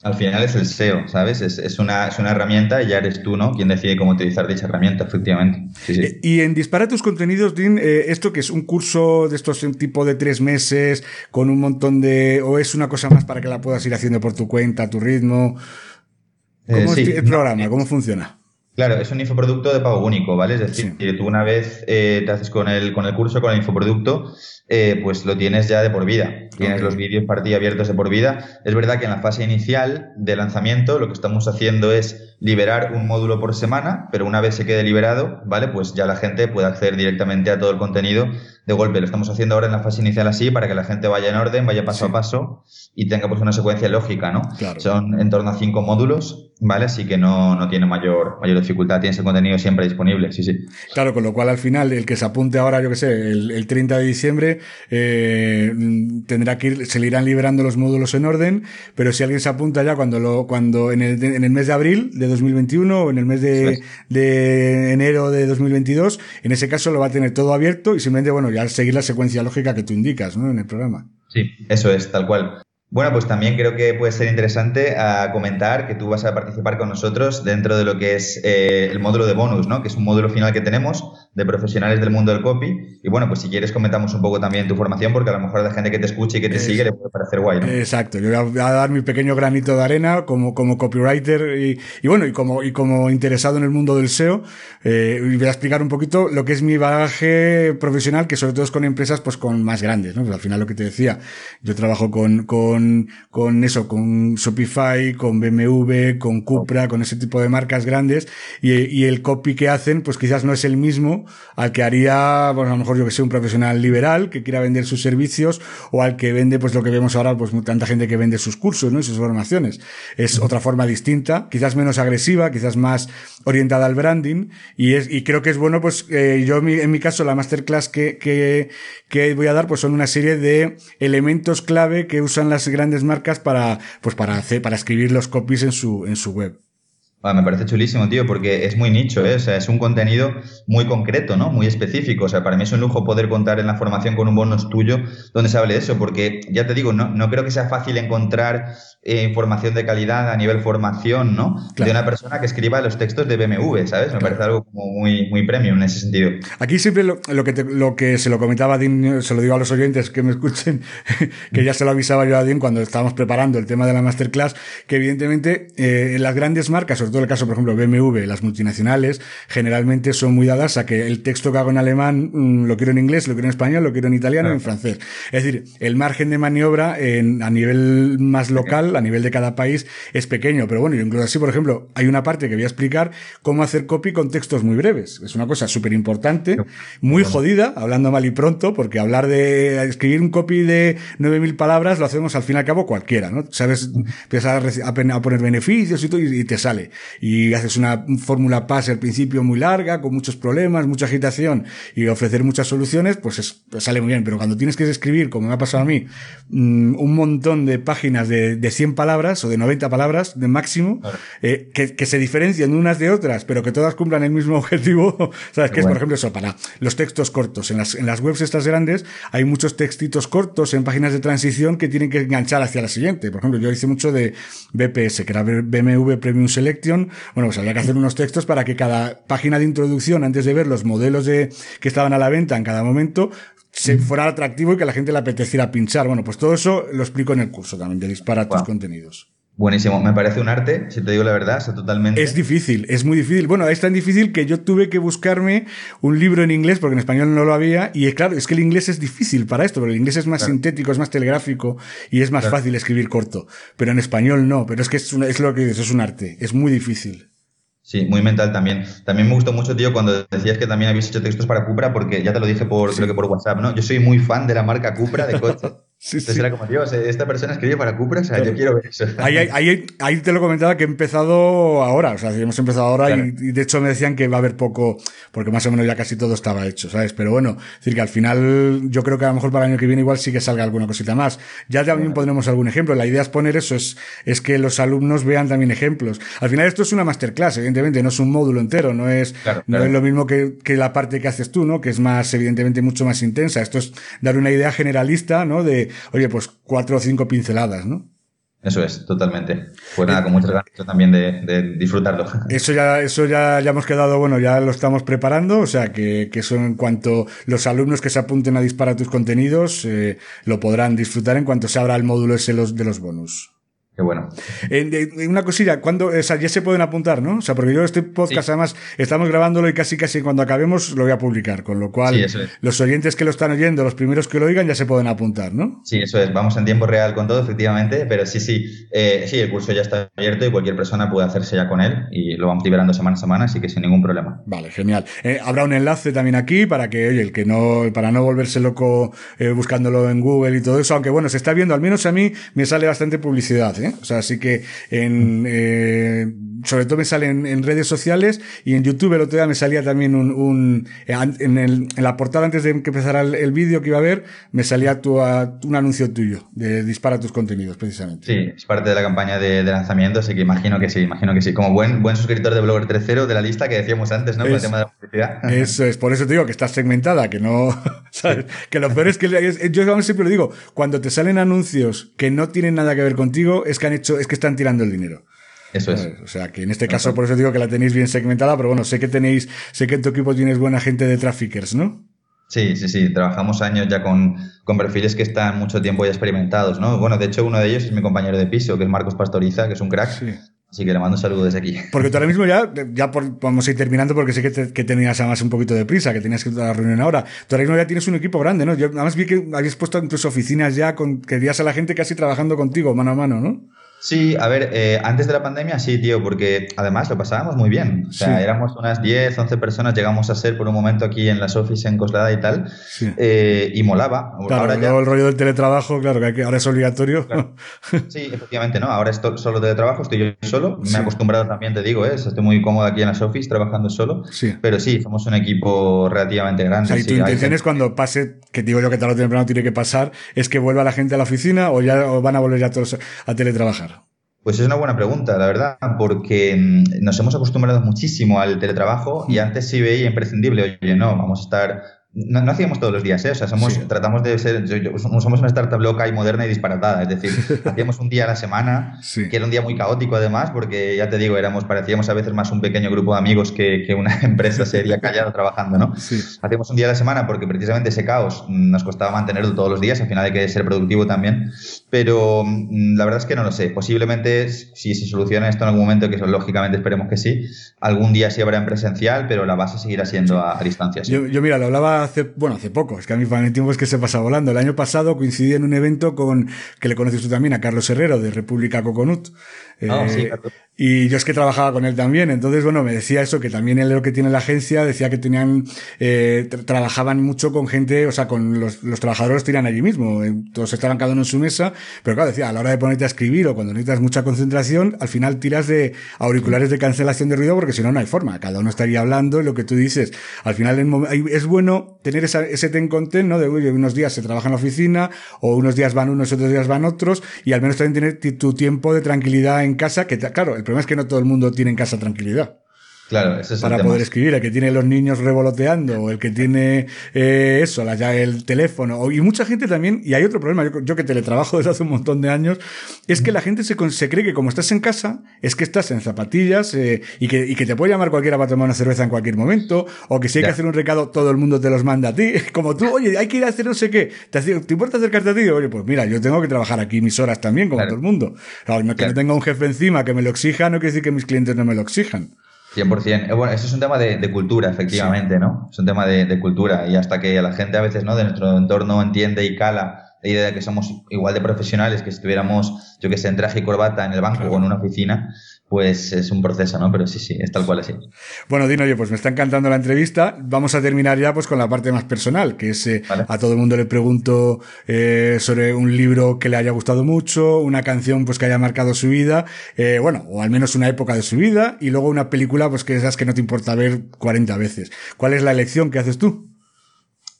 Al final es el SEO, ¿sabes? Es, es, una, es una herramienta y ya eres tú, ¿no? Quien decide cómo utilizar dicha herramienta, efectivamente. Eh, y en Dispara tus contenidos, Dean, eh, ¿esto que es un curso de estos tipo de tres meses con un montón de... o es una cosa más para que la puedas ir haciendo por tu cuenta, a tu ritmo? ¿Cómo eh, es el programa? ¿Cómo funciona? Claro, es un infoproducto de pago único, ¿vale? Es decir, que tú una vez te haces con el, con el curso, con el infoproducto, eh, pues lo tienes ya de por vida. Tienes los vídeos para ti abiertos de por vida. Es verdad que en la fase inicial de lanzamiento lo que estamos haciendo es liberar un módulo por semana, pero una vez se quede liberado, ¿vale? Pues ya la gente puede acceder directamente a todo el contenido de golpe. Lo estamos haciendo ahora en la fase inicial así para que la gente vaya en orden, vaya paso a paso y tenga pues una secuencia lógica, ¿no? Son en torno a cinco módulos, ¿vale? Así que no, no tiene mayor, mayor dificultad, tienes el contenido siempre disponible, sí, sí. Claro, con lo cual al final el que se apunte ahora, yo que sé, el, el 30 de diciembre, eh, tendrá que ir, se le irán liberando los módulos en orden, pero si alguien se apunta ya cuando lo, cuando en el, en el mes de abril de 2021 o en el mes de, de enero de 2022, en ese caso lo va a tener todo abierto y simplemente, bueno, ya seguir la secuencia lógica que tú indicas, ¿no? En el programa. Sí, eso es, tal cual. Bueno, pues también creo que puede ser interesante a ah, comentar que tú vas a participar con nosotros dentro de lo que es eh, el módulo de bonus, ¿no? Que es un módulo final que tenemos de profesionales del mundo del copy. Y bueno, pues si quieres comentamos un poco también tu formación, porque a lo mejor la gente que te escuche y que te sigue le puede parecer guay. ¿no? Exacto, yo voy a, dar mi pequeño granito de arena como, como copywriter y, y bueno, y como, y como interesado en el mundo del SEO. Eh, voy a explicar un poquito lo que es mi bagaje profesional, que sobre todo es con empresas pues con más grandes, ¿no? Pues al final lo que te decía, yo trabajo con, con, con eso, con Shopify, con BMW, con Cupra, con ese tipo de marcas grandes y, y el copy que hacen pues quizás no es el mismo al que haría, pues a lo mejor yo que sé, un profesional liberal que quiera vender sus servicios o al que vende, pues lo que vemos ahora, pues tanta gente que vende sus cursos, ¿no? Y sus formaciones. Es otra forma distinta, quizás menos agresiva, quizás más orientada al branding y es, y creo que es bueno, pues, eh, yo en mi caso, la masterclass que, que, que voy a dar, pues son una serie de elementos clave que usan las grandes marcas para, pues para hacer, para escribir los copies en su, en su web. Ah, me parece chulísimo, tío, porque es muy nicho, ¿eh? o sea, es un contenido muy concreto, ¿no? Muy específico. O sea, para mí es un lujo poder contar en la formación con un bonus tuyo donde se hable de eso, porque ya te digo, no, no creo que sea fácil encontrar eh, información de calidad a nivel formación, ¿no? De una persona que escriba los textos de BMW, ¿sabes? Me parece algo como muy, muy premium en ese sentido. Aquí siempre lo, que, lo que se lo comentaba a Dean, se lo digo a los oyentes que me escuchen, que ya se lo avisaba yo a Dean cuando estábamos preparando el tema de la masterclass, que evidentemente eh, las grandes marcas, todo el caso, por ejemplo, BMW, las multinacionales, generalmente son muy dadas a que el texto que hago en alemán mm, lo quiero en inglés, lo quiero en español, lo quiero en italiano y en francés. Es decir, el margen de maniobra en, a nivel más local, a nivel de cada país, es pequeño. Pero bueno, yo incluso así, por ejemplo, hay una parte que voy a explicar cómo hacer copy con textos muy breves. Es una cosa súper importante, muy jodida, hablando mal y pronto, porque hablar de escribir un copy de 9.000 palabras lo hacemos al fin y al cabo cualquiera, ¿no? Sabes, empiezas a, poner beneficios y, todo, y te sale y haces una fórmula PAS al principio muy larga, con muchos problemas, mucha agitación y ofrecer muchas soluciones, pues, pues sale muy bien. Pero cuando tienes que escribir, como me ha pasado a mí, mm, un montón de páginas de, de 100 palabras o de 90 palabras de máximo, eh, que, que, se diferencian unas de otras, pero que todas cumplan el mismo objetivo, ¿sabes? Que es, por ejemplo, eso, para los textos cortos. En las, en las webs estas grandes hay muchos textitos cortos en páginas de transición que tienen que enganchar hacia la siguiente. Por ejemplo, yo hice mucho de BPS, que era BMW Premium Selection, bueno, pues había que hacer unos textos para que cada página de introducción, antes de ver los modelos de, que estaban a la venta en cada momento, se fuera atractivo y que la gente le apeteciera pinchar. Bueno, pues todo eso lo explico en el curso también, de disparar tus contenidos. Buenísimo, me parece un arte, si te digo la verdad, o totalmente. Es difícil, es muy difícil. Bueno, es tan difícil que yo tuve que buscarme un libro en inglés, porque en español no lo había, y es claro, es que el inglés es difícil para esto, porque el inglés es más sintético, es más telegráfico y es más fácil escribir corto. Pero en español no, pero es que es, es lo que dices, es un arte, es muy difícil. Sí, muy mental también. También me gustó mucho, tío, cuando decías que también habéis hecho textos para Cupra, porque ya te lo dije por, creo que por WhatsApp, ¿no? Yo soy muy fan de la marca Cupra de coche. Sí, Entonces era como, Dios, esta persona escribe para Cupra, o sea, yo quiero ver eso. Ahí, ahí, ahí, te lo comentaba que he empezado ahora, o sea, hemos empezado ahora y, de hecho me decían que va a haber poco, porque más o menos ya casi todo estaba hecho, ¿sabes? Pero bueno, es decir, que al final yo creo que a lo mejor para el año que viene igual sí que salga alguna cosita más. Ya también pondremos algún ejemplo. La idea es poner eso, es, es que los alumnos vean también ejemplos. Al final esto es una masterclass, evidentemente, no es un módulo entero, no es, no es lo mismo que, que la parte que haces tú, ¿no? Que es más, evidentemente, mucho más intensa. Esto es dar una idea generalista, ¿no? De, oye, pues cuatro o cinco pinceladas, ¿no? Eso es, totalmente. Pues nada, con muchas ganas también de, disfrutarlo. Eso ya, eso ya, ya hemos quedado, bueno, ya lo estamos preparando, o sea que, que eso en cuanto los alumnos que se apunten a disparar tus contenidos eh, lo podrán disfrutar en cuanto se abra el módulo ese los, de los bonus. Qué bueno. una cosilla, cuando, o sea, ya se pueden apuntar, ¿no? O sea, porque yo este podcast además estamos grabándolo y casi casi cuando acabemos lo voy a publicar, con lo cual los oyentes que lo están oyendo, los primeros que lo oigan ya se pueden apuntar, ¿no? Sí, eso es, vamos en tiempo real con todo, efectivamente, pero sí, sí, eh, sí, el curso ya está abierto y cualquier persona puede hacerse ya con él y lo vamos liberando semana a semana, así que sin ningún problema. Vale, genial. Eh, habrá un enlace también aquí para que, oye, el que no, para no volverse loco eh, buscándolo en Google y todo eso, aunque bueno, se está viendo, al menos a mí me sale bastante publicidad, ¿eh? O sea, así que en, eh, sobre todo me sale en, redes sociales y en YouTube el otro día me salía también un, un en, el, en, la portada antes de que empezara el, vídeo que iba a ver, me salía tu, un anuncio tuyo de dispara tus contenidos, precisamente. Sí, es parte de la campaña de, lanzamiento, así que imagino que sí, imagino que sí. Como buen, buen suscriptor de Blogger 3.0 de la lista que decíamos antes, ¿no? Con el tema de la publicidad. Eso es, por eso te digo que estás segmentada, que no, ¿sabes? Que lo peor es que yo siempre lo digo, cuando te salen anuncios que no tienen nada que ver contigo, es que han hecho es que están tirando el dinero. Eso es. O sea, que en este caso, por eso digo que la tenéis bien segmentada, pero bueno, sé que tenéis, sé que en tu equipo tienes buena gente de traffickers, ¿no? Sí, sí, sí. Trabajamos años ya con, con, perfiles que están mucho tiempo ya experimentados, ¿no? Bueno, de hecho, uno de ellos es mi compañero de piso, que es Marcos Pastoriza, que es un crack. Sí. Así que le mando un desde aquí. Porque tú ahora mismo ya, ya vamos a ir terminando porque sé que, que tenías además un poquito de prisa, que tenías que ir a la reunión ahora. Tú ahora mismo ya tienes un equipo grande, ¿no? Yo además vi que habías puesto en tus oficinas ya con, que a la gente casi trabajando contigo, mano a mano, ¿no? Sí, a ver, eh, antes de la pandemia sí, tío, porque además lo pasábamos muy bien. O sea, éramos unas 10, 11 personas, llegamos a ser por un momento aquí en las office en Coslada y tal, eh, y molaba. Claro, ahora ya... el rollo del teletrabajo, claro, que ahora es obligatorio. Sí, efectivamente, ¿no? Ahora es solo teletrabajo, estoy yo solo. Me he acostumbrado también, te digo, ¿eh? estoy muy cómodo aquí en las office trabajando solo. Sí. Pero sí, somos un equipo relativamente grande. O sea, y tu intención es cuando pase, que digo yo que tarde o temprano tiene que pasar, es que vuelva la gente a la oficina o ya van a volver ya todos a teletrabajar. Pues es una buena pregunta, la verdad, porque mm, nos hemos acostumbrado muchísimo al teletrabajo y antes sí veía imprescindible, oye, no, vamos a estar no, hacíamos todos los días, ¿eh? O sea, somos, tratamos de ser, somos una startup loca y moderna y disparatada, es decir, hacíamos un día a la semana, que era un día muy caótico además, porque ya te digo, éramos, parecíamos a veces más un pequeño grupo de amigos que, que una empresa seria callada trabajando, ¿no? Hacíamos un día a la semana porque precisamente ese caos nos costaba mantenerlo todos los días, al final hay que ser productivo también, pero mm, la verdad es que no lo sé, posiblemente si se soluciona esto en algún momento, que lógicamente esperemos que sí, algún día sí habrá en presencial, pero la base seguirá siendo a, distancia. Yo, yo, mira, lo hablaba hace, bueno, hace poco, es que a mí el tiempo es que se pasa volando. El año pasado coincidí en un evento con, que le conoces tú también, a Carlos Herrero de República Coconut. Ah, sí, eh, y yo es que trabajaba con él también, entonces, bueno, me decía eso, que también él lo que tiene la agencia, decía que tenían, eh, trabajaban mucho con gente, o sea, con los, los trabajadores tiran allí mismo, eh, todos estaban cada uno en su mesa, pero claro, decía, a la hora de ponerte a escribir o cuando necesitas mucha concentración, al final tiras de auriculares de cancelación de ruido porque si no, no hay forma, cada uno estaría hablando y lo que tú dices, al final es bueno tener esa, ese ten con ten, ¿no? De unos días se trabaja en la oficina, o unos días van unos, otros días van otros, y al menos también tener tu tiempo de tranquilidad en casa, que claro, el problema es que no todo el mundo tiene en casa tranquilidad. Claro, eso es para poder escribir, el que tiene los niños revoloteando, o el que tiene eh, eso, la, ya el teléfono, y mucha gente también, y hay otro problema, yo, que teletrabajo desde hace un montón de años, es que la gente se, se cree que como estás en casa, es que estás en zapatillas eh, y, que, y que te puede llamar cualquiera para tomar una cerveza en cualquier momento, o que si hay que hacer un recado, todo el mundo te los manda a ti, como tú, oye, hay que ir a hacer no sé qué, ¿te, te importa acercarte a ti? Oye, pues mira, yo tengo que trabajar aquí mis horas también, como todo el mundo. Claro, que no tenga un jefe encima que me lo exija, no quiere decir que mis clientes no me lo exijan. 100%. Eh, bueno, eso es un tema de, cultura, efectivamente, ¿no? Es un tema de, cultura y hasta que la gente a veces, ¿no? De nuestro entorno entiende y cala la idea de que somos igual de profesionales que si estuviéramos, yo que sé, en traje y corbata en el banco o en una oficina, pues es un proceso, ¿no? Pero sí, sí, es tal cual así. Bueno, Dino, yo pues me está encantando la entrevista. Vamos a terminar ya pues con la parte más personal, que es eh, a todo el mundo le pregunto eh, sobre un libro que le haya gustado mucho, una canción pues que haya marcado su vida, eh, bueno, o al menos una época de su vida, y luego una película pues que esas que no te importa ver 40 veces. ¿Cuál es la elección que haces tú?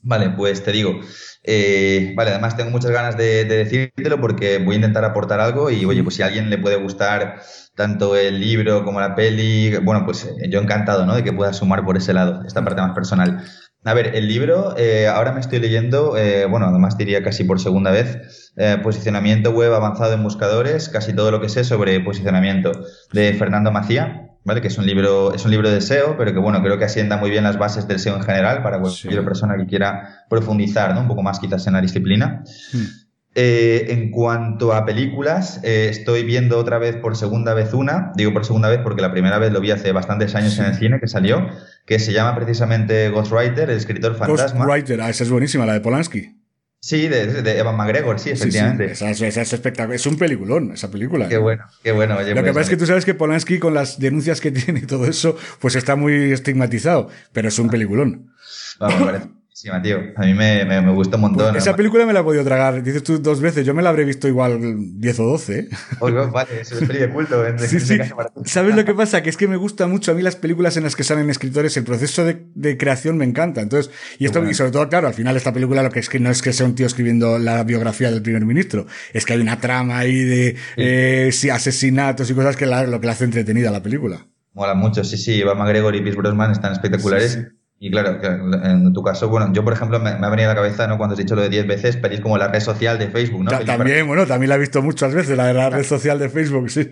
Vale, pues te digo. Eh, vale, además tengo muchas ganas de, de, decírtelo porque voy a intentar aportar algo y oye, pues si a alguien le puede gustar tanto el libro como la peli, bueno, pues eh, yo encantado, ¿no? De que pueda sumar por ese lado, esta parte más personal. A ver, el libro, eh, ahora me estoy leyendo, eh, bueno, además diría casi por segunda vez, eh, posicionamiento web avanzado en buscadores, casi todo lo que sé sobre posicionamiento, de Fernando Macía, ¿vale? Que es un libro, es un libro de SEO, pero que bueno, creo que asienta muy bien las bases del SEO en general para cualquier persona que quiera profundizar, ¿no? Un poco más quizás en la disciplina. Hmm. Eh, en cuanto a películas, eh, estoy viendo otra vez por segunda vez una, digo por segunda vez porque la primera vez lo vi hace bastantes años en el cine que salió, que se llama precisamente Ghostwriter, el escritor fantasma. Ghostwriter, ah, esa es buenísima, la de Polanski. Sí, de, Evan McGregor, sí, efectivamente. Esa, es espectacular. Es un peliculón, esa película. Qué bueno, qué bueno. Lo que pues, pasa es que tú sabes que Polanski, con las denuncias que tiene y todo eso, pues está muy estigmatizado, pero es un peliculón. Vamos, Sí, tío. A mí me, me, me gusta un montón. esa película me la he podido tragar, dices tú dos veces. Yo me la habré visto igual 10 o 12. ¿eh? vale, es peli de culto. sí, sí. ¿Sabes lo que pasa? Que es que me gusta mucho a mí las películas en las que salen escritores. El proceso de, de creación me encanta. Entonces, y esto, y sobre todo, claro, al final esta película lo que es que no es que sea un tío escribiendo la biografía del primer ministro. Es que hay una trama ahí de eh, asesinatos y cosas que lo que la hace entretenida la película. Mola mucho, sí, sí. Eva McGregor y Pierce Brosnan están espectaculares. Y claro, en tu caso, bueno, yo por ejemplo me, ha venido a la cabeza, ¿no? Cuando has dicho lo de 10 veces, pedís como la red social de Facebook, ¿no? también, bueno, también la he visto muchas veces, la, la red social de Facebook, sí.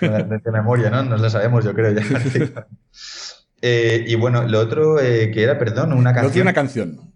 De, memoria, ¿no? Nos la sabemos, yo creo ya. eh, y bueno, lo otro eh, que era, perdón, una canción. una canción.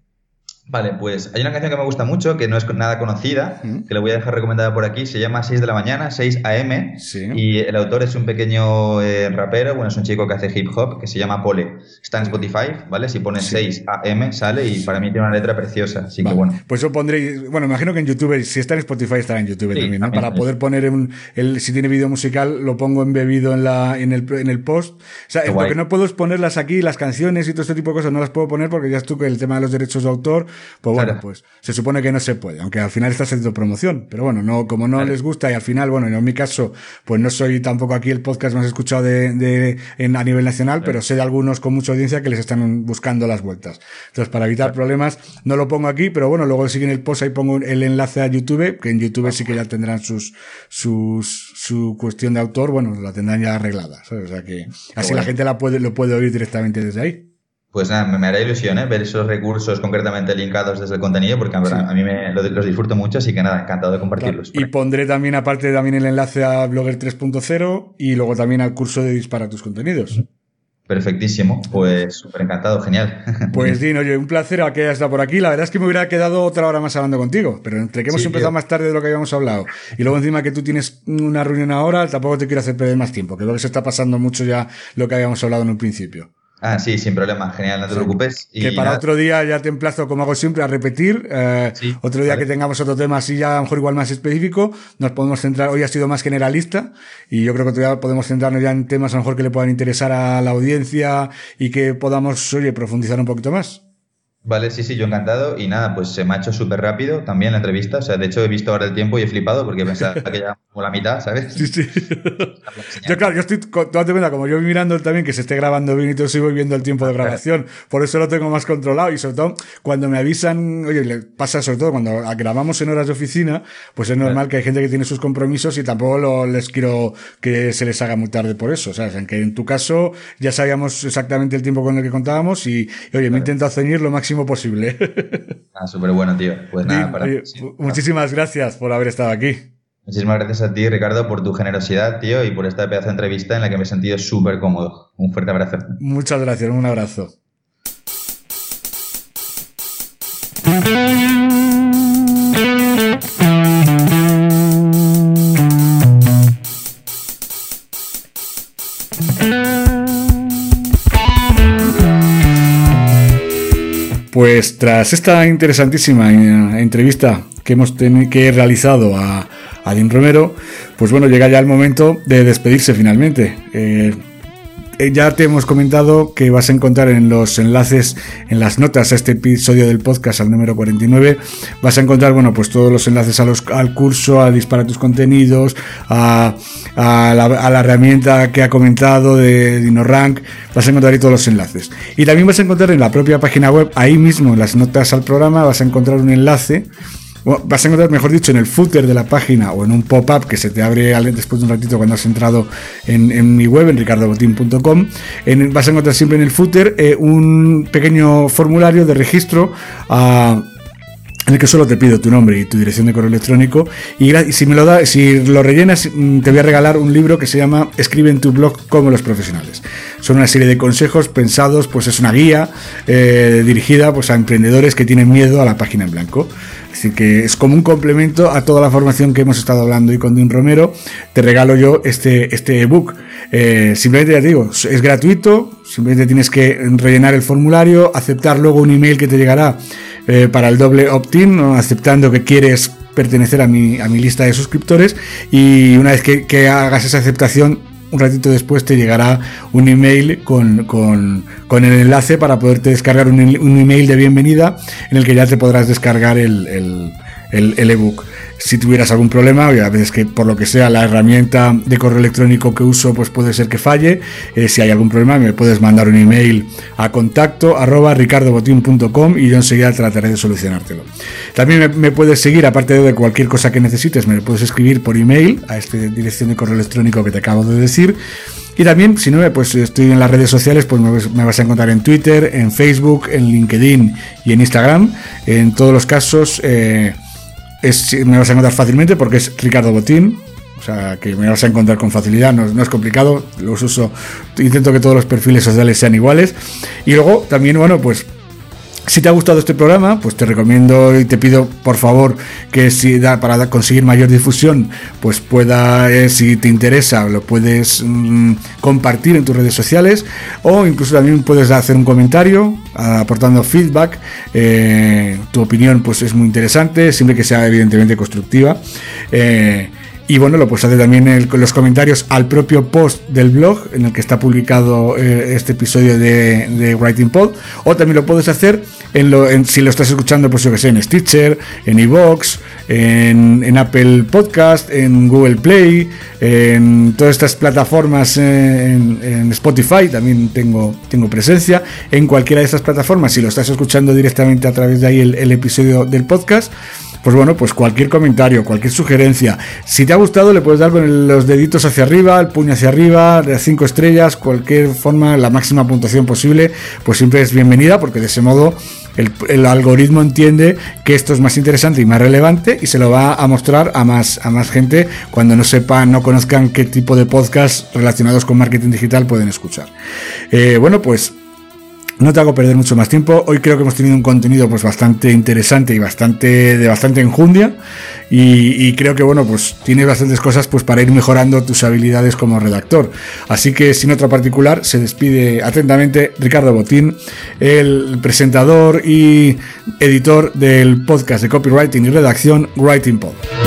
Vale, pues hay una canción que me gusta mucho, que no es nada conocida, que le voy a dejar recomendada por aquí, se llama 6 de la mañana, 6 AM, y el autor es un pequeño eh, rapero, bueno, es un chico que hace hip hop, que se llama Pole. Está en Spotify, ¿vale? Si pones 6 AM sale y para mí tiene una letra preciosa, así que bueno. Pues yo pondré, bueno, imagino que en YouTube, si está en Spotify estará en YouTube también, ¿no? para poder poner un, el, si tiene vídeo musical, lo pongo embebido en la, en el, en el post. O sea, lo que no puedo es ponerlas aquí, las canciones y todo este tipo de cosas, no las puedo poner porque ya es tú que el tema de los derechos de autor pues bueno, pues se supone que no se puede, aunque al final está haciendo promoción. Pero bueno, no, como no les gusta y al final, bueno, en mi caso, pues no soy tampoco aquí el podcast más escuchado de, de en, a nivel nacional, pero sé de algunos con mucha audiencia que les están buscando las vueltas. Entonces, para evitar problemas, no lo pongo aquí, pero bueno, luego siguen el post ahí pongo el enlace a YouTube, que en YouTube sí que ya tendrán sus, sus, su cuestión de autor, bueno, la tendrán ya arreglada. O sea que así la gente la puede, lo puede oír directamente desde ahí. Pues nada, me, hará ilusión ¿eh? ver esos recursos concretamente linkados desde el contenido, porque a, mí me, los, disfruto mucho, así que nada, encantado de compartirlos. Y pondré también, aparte, también el enlace a Blogger 3.0 y luego también al curso de Dispara tus contenidos. Perfectísimo, pues súper encantado, genial. Pues Dino, oye, un placer a que hayas estado por aquí. La verdad es que me hubiera quedado otra hora más hablando contigo, pero entre que hemos empezado más tarde de lo que habíamos hablado y luego encima que tú tienes una reunión ahora, tampoco te quiero hacer perder más tiempo, que creo que se está pasando mucho ya lo que habíamos hablado en un principio. Ah, sí, sin problema, genial, no te preocupes. que para otro día ya te emplazo, como hago siempre, a repetir. Eh, otro día que tengamos otro tema así ya a lo mejor igual más específico, nos podemos centrar, hoy ha sido más generalista y yo creo que todavía podemos centrarnos ya en temas a lo mejor que le puedan interesar a la audiencia y que podamos, oye, profundizar un poquito más. Vale, sí, sí, yo encantado. Y nada, pues se me ha hecho súper rápido también la entrevista. O sea, de hecho he visto ahora el tiempo y he flipado porque pensaba que ya como la mitad, ¿sabes? Sí, sí. yo, claro, yo estoy, cuenta, como yo voy mirando también que se esté grabando bien y todo, sigo viendo el tiempo de grabación. Por eso lo tengo más controlado. Y sobre todo, cuando me avisan, oye, le pasa sobre todo cuando grabamos en horas de oficina, pues es normal que hay gente que tiene sus compromisos y tampoco les quiero que se les haga muy tarde por eso. ¿Sabes? En que en tu caso ya sabíamos exactamente el tiempo con el que contábamos y, oye, me he intentado ceñir lo máximo posible. Ah, súper bueno, tío. Pues nada, para... muchísimas gracias por haber estado aquí. Muchísimas gracias a ti, Ricardo, por tu generosidad, tío, y por esta pedazo de entrevista en la que me he sentido súper cómodo. Un fuerte abrazo. Muchas gracias, un abrazo. Tras esta interesantísima eh, entrevista que hemos que he realizado a, a Romero, pues bueno, llega ya el momento de despedirse finalmente. Eh, ya te hemos comentado que vas a encontrar en los enlaces, en las notas a este episodio del podcast, al número 49, vas a encontrar, bueno, pues todos los enlaces al curso, a disparar tus contenidos, a, a, la, a, la, herramienta que ha comentado de DinoRank, vas a encontrar ahí todos los enlaces. Y también vas a encontrar en la propia página web, ahí mismo en las notas al programa, vas a encontrar un enlace vas a encontrar, mejor dicho, en el footer de la página o en un pop-up que se te abre después de un ratito cuando has entrado en, mi web, en ricardobotín.com. Vas a encontrar siempre en el footer eh, un pequeño formulario de registro en el que solo te pido tu nombre y tu dirección de correo electrónico y si me lo da, si lo rellenas mm, te voy a regalar un libro que se llama Escribe en tu blog como los profesionales. Son una serie de consejos pensados, pues es una guía eh, dirigida pues a emprendedores que tienen miedo a la página en blanco. Así que es como un complemento a toda la formación que hemos estado hablando y con Dean Romero. Te regalo yo este, este ebook. Eh, simplemente ya te digo, es gratuito, simplemente tienes que rellenar el formulario, aceptar luego un email que te llegará eh, para el doble opt-in, aceptando que quieres pertenecer a mi, a mi lista de suscriptores. Y una vez que, que hagas esa aceptación un ratito después te llegará un email con, con, con el enlace para poderte descargar un, email de bienvenida en el que ya te podrás descargar el, el, el ebook si tuvieras algún problema, a veces que por lo que sea la herramienta de correo electrónico que uso pues puede ser que falle, eh, si hay algún problema me puedes mandar un email a contacto arroba y yo enseguida trataré de solucionártelo. También me, puedes seguir, aparte de cualquier cosa que necesites, me puedes escribir por email a esta dirección de correo electrónico que te acabo de decir. Y también, si no, pues estoy en las redes sociales, pues me vas a encontrar en Twitter, en Facebook, en LinkedIn y en Instagram. En todos los casos, eh, me vas a encontrar fácilmente porque es Ricardo Botín. O sea, que me vas a encontrar con facilidad, no, es complicado. Los uso, intento que todos los perfiles sociales sean iguales. Y luego también, bueno, pues si te ha gustado este programa, pues te recomiendo y te pido por favor que si da para conseguir mayor difusión, pues pueda, eh, si te interesa, lo puedes mm, compartir en tus redes sociales o incluso también puedes hacer un comentario aportando feedback. Eh, tu opinión pues es muy interesante, siempre que sea evidentemente constructiva. Eh, y bueno, lo puedes hacer también en los comentarios al propio post del blog en el que está publicado eh, este episodio de, Writing Pod. O también lo puedes hacer en lo, si lo estás escuchando, pues yo que sé, en Stitcher, en iVoox, en, Apple Podcast, en Google Play, en todas estas plataformas, eh, en, Spotify también tengo, tengo presencia. En cualquiera de estas plataformas, si lo estás escuchando directamente a través de ahí el episodio del podcast pues bueno, pues cualquier comentario, cualquier sugerencia. Si te ha gustado, le puedes dar con los deditos hacia arriba, el puño hacia arriba, de cinco estrellas, cualquier forma, la máxima puntuación posible, pues siempre es bienvenida, porque de ese modo el, algoritmo entiende que esto es más interesante y más relevante y se lo va a mostrar a más, a más gente cuando no sepan, no conozcan qué tipo de podcast relacionados con marketing digital pueden escuchar. Eh, bueno, pues no te hago perder mucho más tiempo. Hoy creo que hemos tenido un contenido pues bastante interesante y bastante de bastante enjundia y, creo que bueno pues tiene bastantes cosas pues para ir mejorando tus habilidades como redactor. Así que sin otra particular se despide atentamente Ricardo Botín, el presentador y editor del podcast de copywriting y redacción Writing Pod.